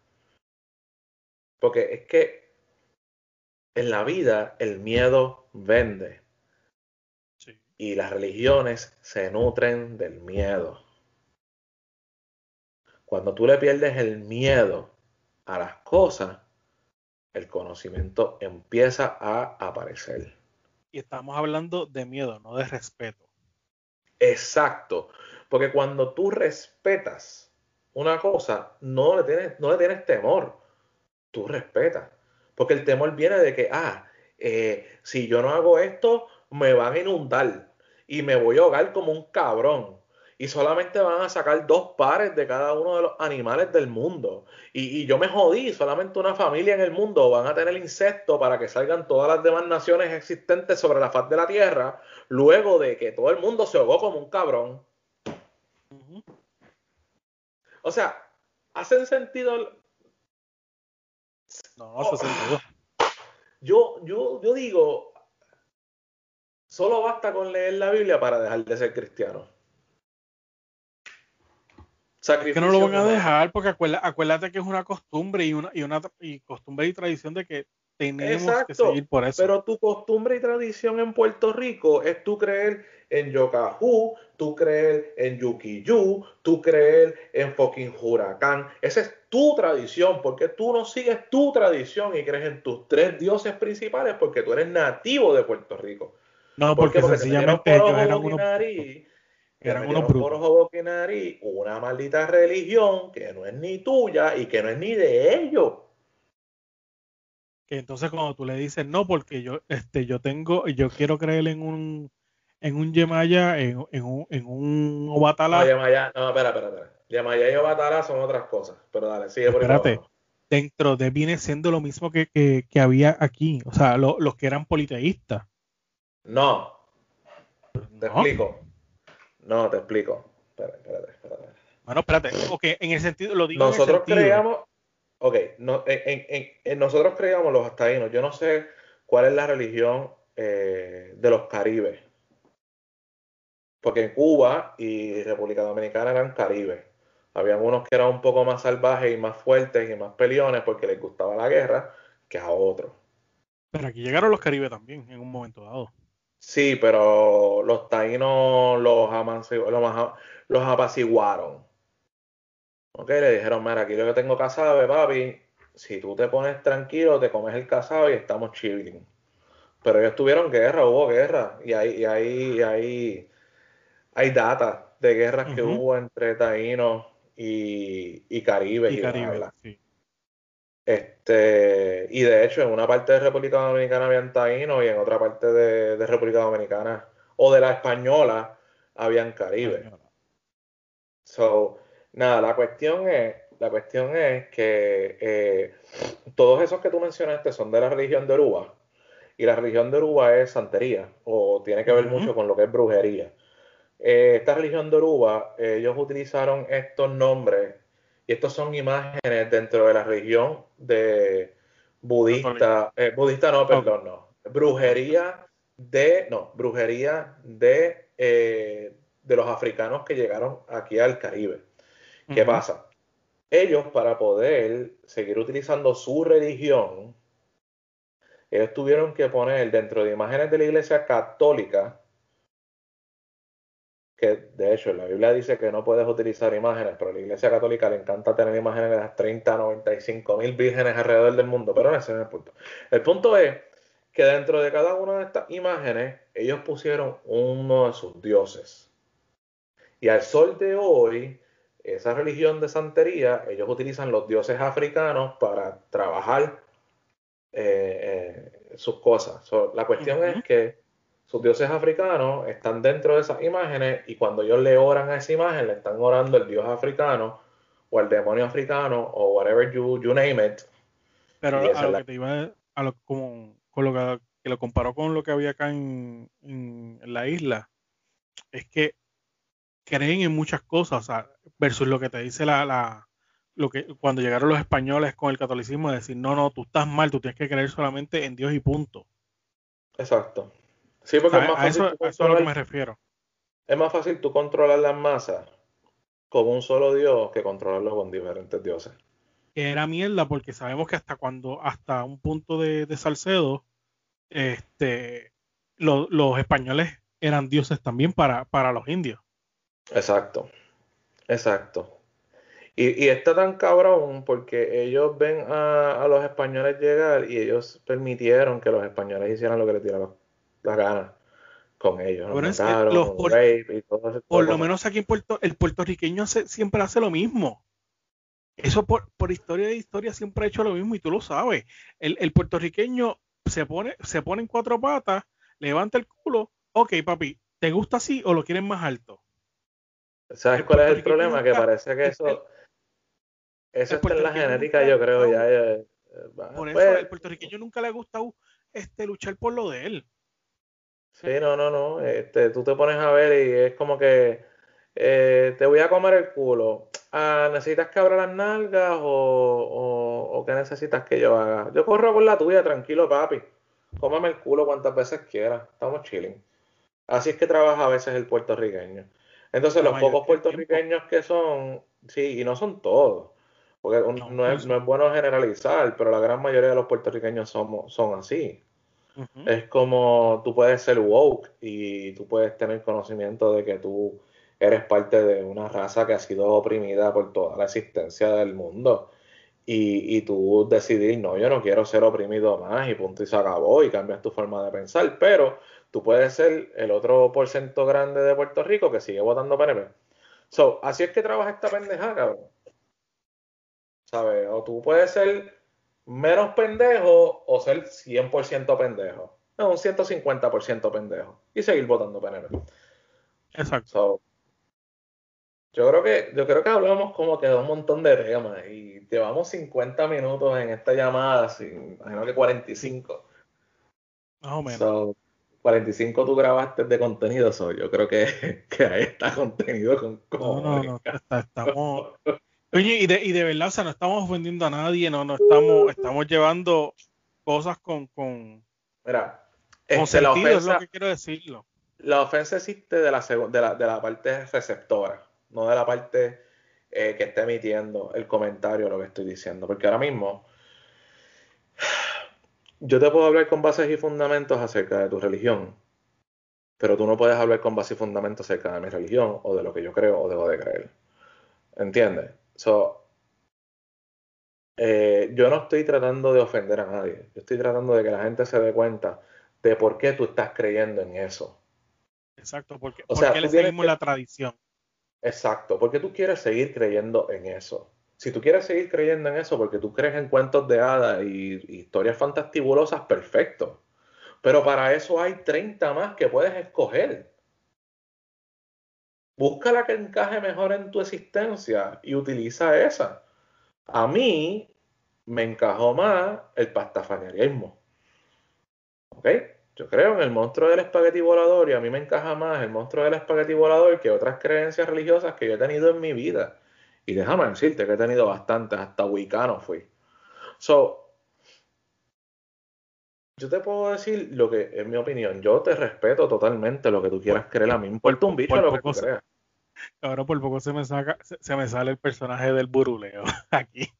Porque es que en la vida el miedo vende. Y las religiones se nutren del miedo. Cuando tú le pierdes el miedo a las cosas, el conocimiento empieza a aparecer. Y estamos hablando de miedo, no de respeto. Exacto, porque cuando tú respetas una cosa, no le tienes, no le tienes temor, tú respetas. Porque el temor viene de que, ah, eh, si yo no hago esto, me van a inundar y me voy a ahogar como un cabrón y solamente van a sacar dos pares de cada uno de los animales del mundo. Y, yo me jodí, solamente una familia en el mundo van a tener insectos para que salgan todas las demás naciones existentes sobre la faz de la Tierra, luego de que todo el mundo se ahogó como un cabrón. O sea, ¿hacen sentido? No, no hace sentido. Yo, yo, yo digo, solo basta con leer la Biblia para dejar de ser cristiano que no lo van a dejar porque acuérdate, que es una costumbre y una, y una y costumbre y tradición de que tenemos que seguir por eso. Pero tu costumbre y tradición en Puerto Rico es tú creer en Yokahu, tú creer en Yukiyu, tú creer en fucking Huracán. Esa es tu tradición, porque tú no sigues tu tradición y crees en tus tres dioses principales porque tú eres nativo de Puerto Rico. No, porque, sencillamente ellos eran unos eran unos brutos. una maldita religión que no es ni tuya y que no es ni de ellos. Que entonces cuando tú le dices no, porque yo, este, yo tengo, yo quiero creer en un, en un Yemaya, en, en un, en un Obatala. No, Yemaya, no, espera, espera, espera. Yemaya y Obatala son otras cosas, pero dale, sigue por Espérate, dentro de viene siendo lo mismo que, que, había aquí, o sea, los que eran politeístas. No, te explico no, te explico. Espérate, espérate, espérate. Bueno, espérate. Ok, en el sentido, lo digo Nosotros en el creíamos, ok, no, en, en, nosotros creíamos los hastainos. Yo no sé cuál es la religión eh, de los caribes. Porque en Cuba y República Dominicana eran caribes. Habían unos que eran un poco más salvajes y más fuertes y más peleones porque les gustaba la guerra que a otros. Pero aquí llegaron los caribes también en un momento dado. Sí, pero los taínos los, los, los apaciguaron. Ok, le dijeron, mira, aquí lo que tengo casado, papi, si tú te pones tranquilo, te comes el casado y estamos chilling. Pero ellos tuvieron guerra, hubo guerra, y hay, y hay, hay, hay data de guerras que hubo entre taínos y, y caribes. Y, sí. Este, y de hecho, en una parte de República Dominicana habían taínos y en otra parte de, República Dominicana o de la española habían caribe. So, nada, la cuestión es, la cuestión es que eh, todos esos que tú mencionaste son de la religión de Oruba. Y la religión de Oruba es santería, o tiene que ver mucho con lo que es brujería. Eh, esta religión de Oruba, ellos utilizaron estos nombres y estos son imágenes dentro de la región de budista, eh, budista no, perdón, no, brujería de, no, brujería de, eh, de los africanos que llegaron aquí al Caribe. ¿Qué pasa? Ellos para poder seguir utilizando su religión, ellos tuvieron que poner dentro de imágenes de la iglesia católica que de hecho la Biblia dice que no puedes utilizar imágenes, pero a la Iglesia Católica le encanta tener imágenes de las 30, 95 mil vírgenes alrededor del mundo, pero no ese es el punto. El punto es que dentro de cada una de estas imágenes ellos pusieron uno de sus dioses. Y al sol de hoy, esa religión de santería, ellos utilizan los dioses africanos para trabajar eh, eh, sus cosas. la cuestión es que sus dioses africanos están dentro de esas imágenes y cuando ellos le oran a esa imagen, le están orando al dios africano o al demonio africano o whatever you, you name it. Pero a lo que te iba a lo, como, con lo que, lo comparó con lo que había acá en, la isla, es que creen en muchas cosas, versus lo que te dice la, la, lo que cuando llegaron los españoles con el catolicismo, decir, no, no, tú estás mal, tú tienes que creer solamente en Dios y punto. Exacto. Sí, porque es más a, eso, fácil a eso es a lo que me refiero. es más fácil tú controlar las masas con un solo Dios que controlarlo con diferentes dioses. Que era mierda porque sabemos que hasta cuando, hasta un punto de, de Salcedo, este, lo- los españoles eran dioses también para, para los indios. Exacto, exacto. Y, y está tan cabrón porque ellos ven a, a los españoles llegar y ellos permitieron que los españoles hicieran lo que les diera con ellos. Es que mataron, los por- rape y todo ese tipo Por lo menos aquí en Puerto, el puertorriqueño hace- siempre hace lo mismo. Eso por, por historia de historia siempre ha hecho lo mismo y tú lo sabes. El, el puertorriqueño se pone, se pone en cuatro patas, levanta el culo. Ok, papi, ¿te gusta así o lo quieres más alto? ¿Sabes el cuál es el problema? Que parece que eso, el- eso está en la genética, nunca- yo creo, no. ya. eh, Por eso pues, el puertorriqueño nunca le ha gustado este, luchar por lo de él. Sí, no, no, no. Este, tú te pones a ver y es como que eh, te voy a comer el culo. Ah, ¿necesitas que abra las nalgas o, o, o qué necesitas que yo haga? Yo corro por la tuya, tranquilo, papi. Cómame el culo cuantas veces quieras. Estamos chilling. Así es que trabaja a veces el puertorriqueño. Entonces, La los pocos puertorriqueños que son, sí, y no son todos, porque No, no es, no es bueno generalizar, pero la gran mayoría de los puertorriqueños somos, son así. Es como tú puedes ser woke y tú puedes tener conocimiento de que tú eres parte de una raza que ha sido oprimida por toda la existencia del mundo. Y, y tú decidir, no, yo no quiero ser oprimido más y punto y se acabó y cambias tu forma de pensar. Pero tú puedes ser el otro por ciento grande de Puerto Rico que sigue votando PNP. So, así es que trabaja esta pendejada, cabrón. ¿Sabes? O tú puedes ser menos pendejo o ser 100% pendejo. No, un 150% pendejo. Y seguir votando PNP. Exacto. So, yo creo que, yo creo que hablamos como que de un montón de temas y llevamos 50 minutos en esta llamada, sin, imagino que 45. Más o menos. So, 45 tú grabaste de contenido, so, yo creo que, que ahí está contenido con No, no, no, está- estamos. Oye, y de, y de verdad, o sea, no estamos ofendiendo a nadie, no, no estamos, estamos llevando cosas con, con, Mira, con este, la sentido, es ofensa, lo que quiero decirlo. la ofensa existe de la, de la, de la parte receptora, no de la parte eh, que está emitiendo el comentario, lo que estoy diciendo. Porque ahora mismo yo te puedo hablar con bases y fundamentos acerca de tu religión, pero tú no puedes hablar con bases y fundamentos acerca de mi religión o de lo que yo creo o debo de creer. ¿Entiendes? So, eh, yo no estoy tratando de ofender a nadie. Yo estoy tratando de que la gente se dé cuenta de por qué tú estás creyendo en eso. Exacto, porque, O sea, porque le seguimos que- la tradición. Exacto, porque tú quieres seguir creyendo en eso. Si tú quieres seguir creyendo en eso porque tú crees en cuentos de hadas y, y historias fantastibulosas, perfecto. Pero para eso hay 30 más que puedes escoger. Busca la que encaje mejor en tu existencia y utiliza esa. A mí me encajó más el pastafarianismo. ¿Ok? Yo creo en el monstruo del espagueti volador y a mí me encaja más el monstruo del espagueti volador que otras creencias religiosas que yo he tenido en mi vida. Y déjame decirte que he tenido bastantes, hasta wicano fui. So, yo te puedo decir lo que es mi opinión. Yo te respeto totalmente lo que tú quieras creer. A mí me importa un bicho por lo que tú se- creas. Ahora por poco se me saca, se, se me sale el personaje del buruleo aquí.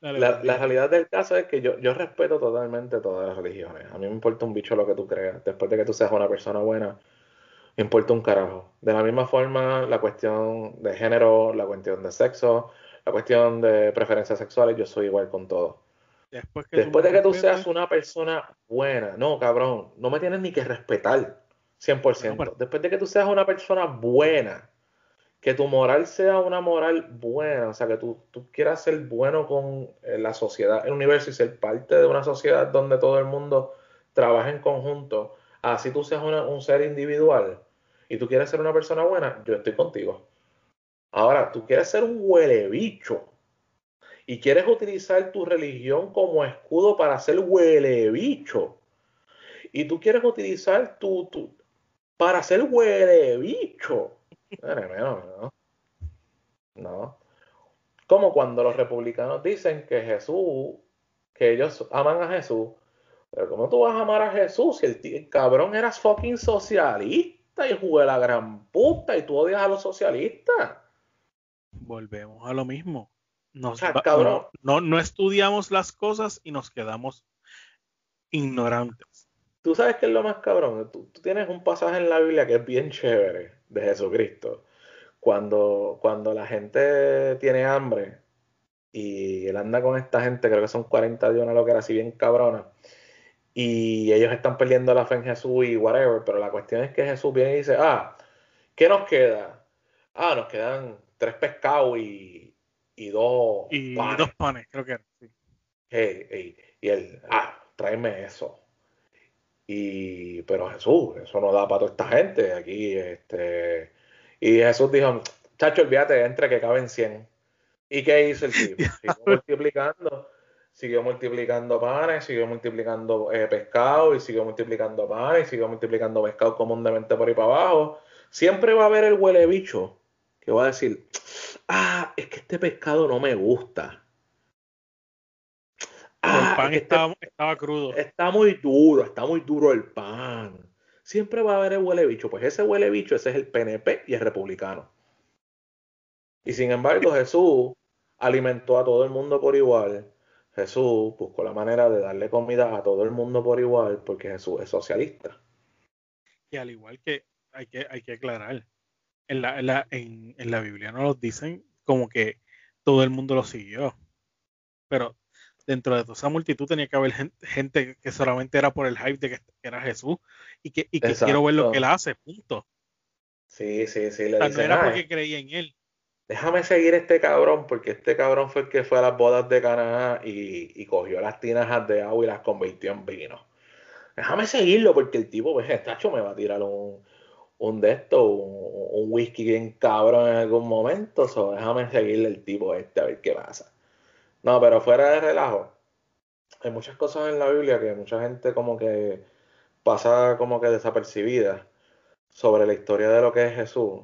Dale, La, la realidad del caso es que yo, yo respeto totalmente todas las religiones. A mí me importa un bicho lo que tú creas. Después de que tú seas una persona buena, me importa un carajo. De la misma forma, la cuestión de género, la cuestión de sexo, la cuestión de preferencias sexuales, yo soy igual con todo. Después que Después de que tú seas una persona buena, no, cabrón, no me tienes ni que respetar 100%. No, pero- Después de que tú seas una persona buena, que tu moral sea una moral buena, o sea, que tú, tú quieras ser bueno con eh, la sociedad, el universo y ser parte de una sociedad donde todo el mundo trabaja en conjunto, así tú seas una- un ser individual y tú quieres ser una persona buena, yo estoy contigo. Ahora, tú quieres ser un huele bicho y quieres utilizar tu religión como escudo para ser huele bicho y tú quieres utilizar tu, tu para ser huele bicho. No. No. Como cuando los republicanos dicen que Jesús, que ellos aman a Jesús. Pero ¿cómo tú vas a amar a Jesús si el, cabrón eras fucking socialista y jugué la gran puta y tú odias a los socialistas? Volvemos a lo mismo. No, no estudiamos las cosas y nos quedamos ignorantes. Tú sabes que es lo más cabrón. Tú, tienes un pasaje en la Biblia que es bien chévere de Jesucristo. Cuando, cuando la gente tiene hambre y él anda con esta gente, creo que son 40 de una lo que era así bien cabrona, y ellos están perdiendo la fe en Jesús y whatever, pero la cuestión es que Jesús viene y dice, ah, ¿qué nos queda? Ah, nos quedan tres pescados y, y dos y dos panes, creo que sí. y él, ah, tráeme eso. Y, pero Jesús, eso no da para toda esta gente aquí. Este, y Jesús dijo, chacho, olvídate, entre que caben 100. ¿Y qué hizo el tipo? Siguió multiplicando, siguió multiplicando panes, siguió multiplicando eh, pescado, y siguió multiplicando panes, y siguió multiplicando pescado comúnmente por ahí para abajo. Siempre va a haber el huele bicho que va a decir, ah, es que este pescado no me gusta. Ah, el pan estaba, estaba, crudo. Está muy duro, está muy duro el pan. Siempre va a haber el huele bicho. Pues ese huele bicho, ese es el PNP y el republicano. Y sin embargo, Jesús alimentó a todo el mundo por igual. Jesús buscó la manera de darle comida a todo el mundo por igual porque Jesús es socialista. Y al igual que hay que, hay que aclarar, en la, en, la, en, en la Biblia no nos dicen como que todo el mundo lo siguió. Pero dentro de toda esa multitud tenía que haber gente, que solamente era por el hype de que era Jesús y que, y que quiero ver lo que él hace, punto. Sí, sí, sí. Le no era porque creía en él. Déjame seguir este cabrón, porque este cabrón fue el que fue a las bodas de Canadá y, y cogió las tinajas de agua y las convirtió en vino. Déjame seguirlo, porque el tipo, pues, tacho, me va a tirar un, un de estos, un, whisky bien cabrón en algún momento. So, déjame seguirle el tipo este a ver qué pasa. No, pero fuera de relajo, hay muchas cosas en la Biblia que mucha gente como que pasa como que desapercibida sobre la historia de lo que es Jesús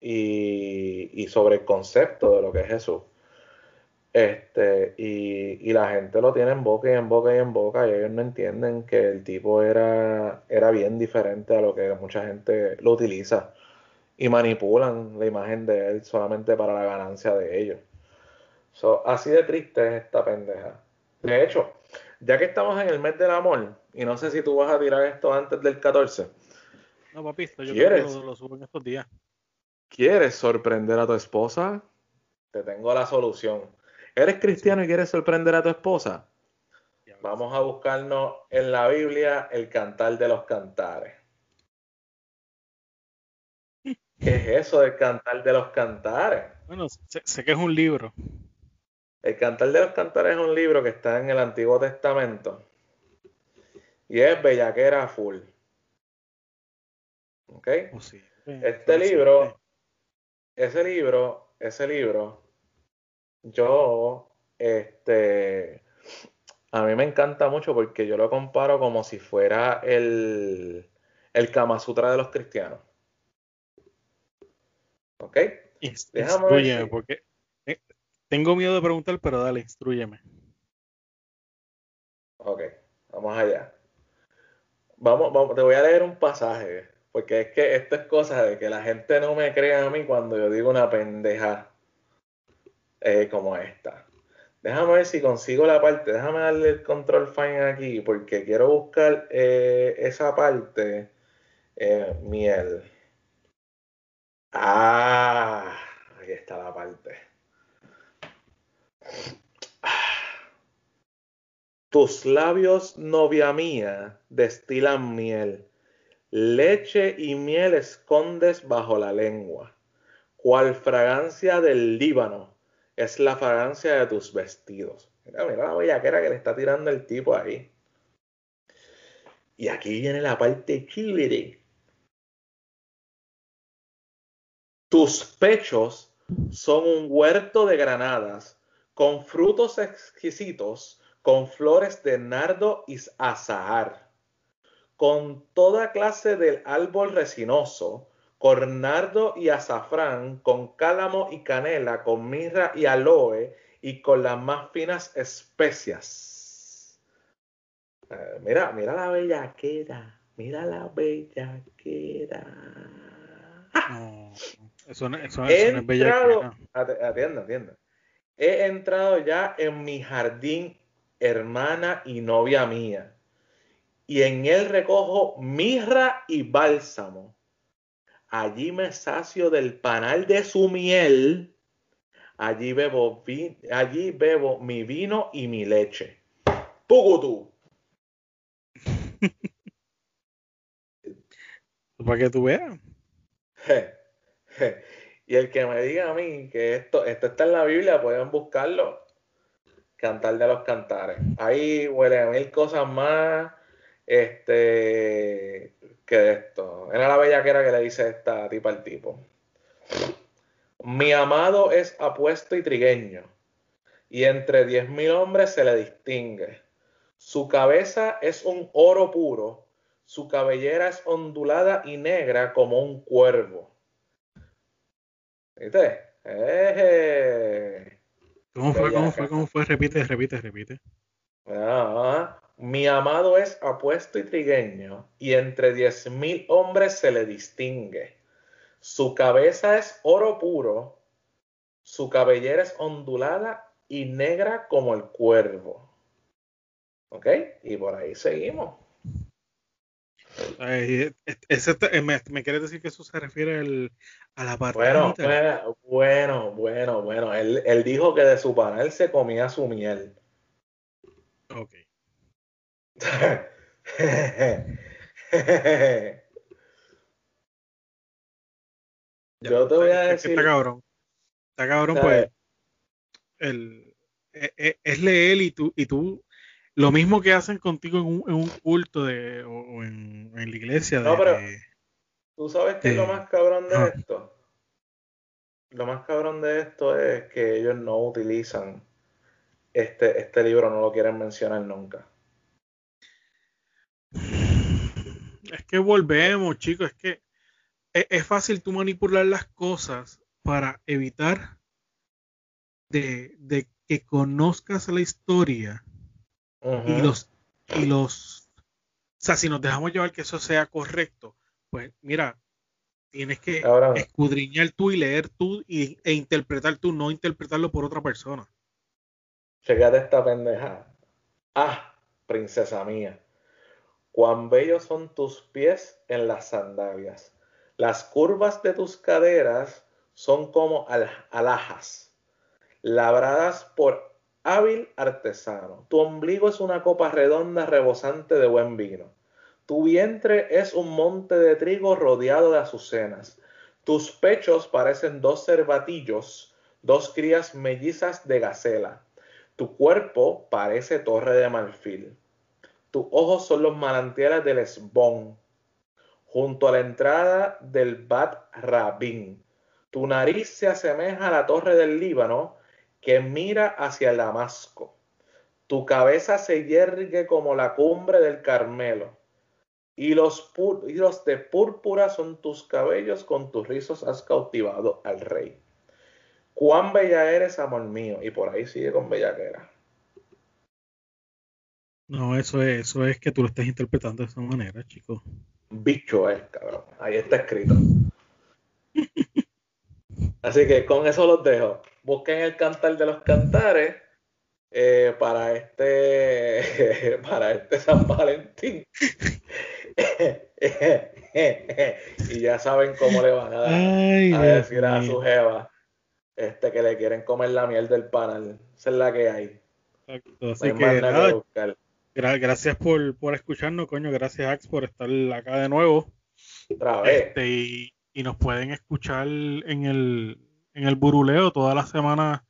y, sobre el concepto de lo que es Jesús. Este, y, la gente lo tiene en boca y en boca y en boca, y ellos no entienden que el tipo era, era bien diferente a lo que mucha gente lo utiliza y manipulan la imagen de él solamente para la ganancia de ellos así de triste es esta pendeja. De hecho, ya que estamos en el mes del amor, y no sé si tú vas a tirar esto antes del 14. No, papito, yo creo que lo, subo en estos días. ¿Quieres sorprender a tu esposa? Te tengo la solución. ¿Eres cristiano y quieres sorprender a tu esposa? Vamos a buscarnos en la Biblia el cantar de los cantares. ¿Qué es eso del cantar de los cantares? Bueno, sé que es un libro. El Cantar de los Cantares es un libro que está en el Antiguo Testamento y es bellaquera full. ¿Ok? Oh, este libro, ese libro, ese libro, yo, este, a mí me encanta mucho porque yo lo comparo como si fuera el, el Kama Sutra de los cristianos. ¿Ok? Déjame porque tengo miedo de preguntar, pero dale, instruyeme. Ok, vamos allá. Vamos, vamos, te voy a leer un pasaje, porque es que esto es cosa de que la gente no me crea a mí cuando yo digo una pendeja eh, como esta. Déjame ver si consigo la parte, déjame darle el control fine aquí, porque quiero buscar eh, esa parte. Eh, miel. Ah, ahí está la parte. Tus labios, novia mía, destilan miel. Leche y miel escondes bajo la lengua. Cual fragancia del Líbano es la fragancia de tus vestidos. Mira, mira la bellaquera que le está tirando el tipo ahí. Y aquí viene la parte chévere. Tus pechos son un huerto de granadas con frutos exquisitos, con flores de nardo y azahar, con toda clase del árbol resinoso, cornardo y azafrán, con cálamo y canela, con mirra y aloe, y con las más finas especias. Eh, mira, mira la bellaquera, mira la bellaquera. No, eso, no- eso, He eso no es bellaquera. entrado, ati- atienda, atienda. He entrado ya en mi jardín, hermana y novia mía, y en él recojo mirra y bálsamo. Allí me sacio del panal de su miel. Allí bebo, vi- allí bebo mi vino y mi leche. Pugutu. Para que tú veas. Je, je. Y el que me diga a mí que esto, esto está en la Biblia, pueden buscarlo. Cantar de los cantares. Ahí huele a mil cosas más este, que esto. Era la bellaquera que le dice esta tipa al tipo. Mi amado es apuesto y trigueño, y entre diez mil hombres se le distingue. Su cabeza es un oro puro, su cabellera es ondulada y negra como un cuervo. ¿Viste? ¿Cómo fue? ¿Cómo fue? ¿Cómo fue? Repite, repite, repite. Ah, mi amado es apuesto y trigueño, y entre diez mil hombres se le distingue. Su cabeza es oro puro, su cabellera es ondulada y negra como el cuervo. ¿Ok? Y por ahí seguimos. Ay, ese te- me, me quieres decir que eso se refiere al, a la parte Bueno, bueno, bueno, bueno, bueno. Él, él dijo que de su panal se comía su miel. Ok. Yo te voy a Es que decir. Está cabrón. Está cabrón, ¿sabes? pues. El, e- e- es leer y tú, y tú, lo mismo que hacen contigo en un, en un culto de, o, o en, en la iglesia. No, de- pero- de- ¿Tú sabes qué es lo más cabrón de esto? Lo más cabrón de esto es que ellos no utilizan este, este libro, no lo quieren mencionar nunca. Es que volvemos, chicos, es que es, es fácil tú manipular las cosas para evitar de, de que conozcas la historia y los y los o sea, si nos dejamos llevar que eso sea correcto, pues mira, tienes que Cabrón. escudriñar tú y leer tú y, e interpretar tú, no interpretarlo por otra persona. Checate esta pendeja. Ah, princesa mía. Cuán bellos son tus pies en las sandalias. Las curvas de tus caderas son como al- alhajas, labradas por hábil artesano. Tu ombligo es una copa redonda rebosante de buen vino. Tu vientre es un monte de trigo rodeado de azucenas. Tus pechos parecen dos cervatillos, dos crías mellizas de gacela. Tu cuerpo parece torre de marfil. Tus ojos son los manantiales del Esbón, junto a la entrada del Bat Rabin. Tu nariz se asemeja a la torre del Líbano que mira hacia el Damasco. Tu cabeza se yergue como la cumbre del Carmelo. Y los, y los de púrpura son tus cabellos, con tus rizos has cautivado al rey. Cuán bella eres, amor mío. Y por ahí sigue con bellaquera. No, eso es, eso es que tú lo estás interpretando de esa manera, chicos. Bicho es, cabrón. Ahí está escrito. Así que con eso los dejo. Busquen el cantar de los cantares eh, para este para este San Valentín. y ya saben cómo le van a dar Ay, a decir a su jeva este que le quieren comer la miel del panal. Esa es la que hay. Exacto, No hay que más nada que buscar. Gra- gracias por, por escucharnos, coño. Gracias, Ax, por estar acá de nuevo. Otra vez. Este, y, y nos pueden escuchar en el, en el buruleo. Toda la semana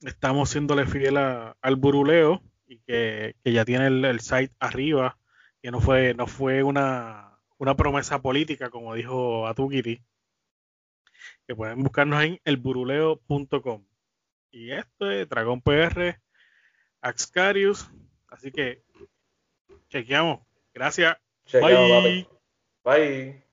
estamos siéndole fiel a- al buruleo y que, que ya tiene el, el site arriba, que no fue, no fue una, una promesa política, como dijo Atukiri. Que pueden buscarnos en elburuleo.com. Y esto es Dragón PR, Axcarius. Así que chequeamos. Gracias. Chequeamos, Bye. papi. Bye.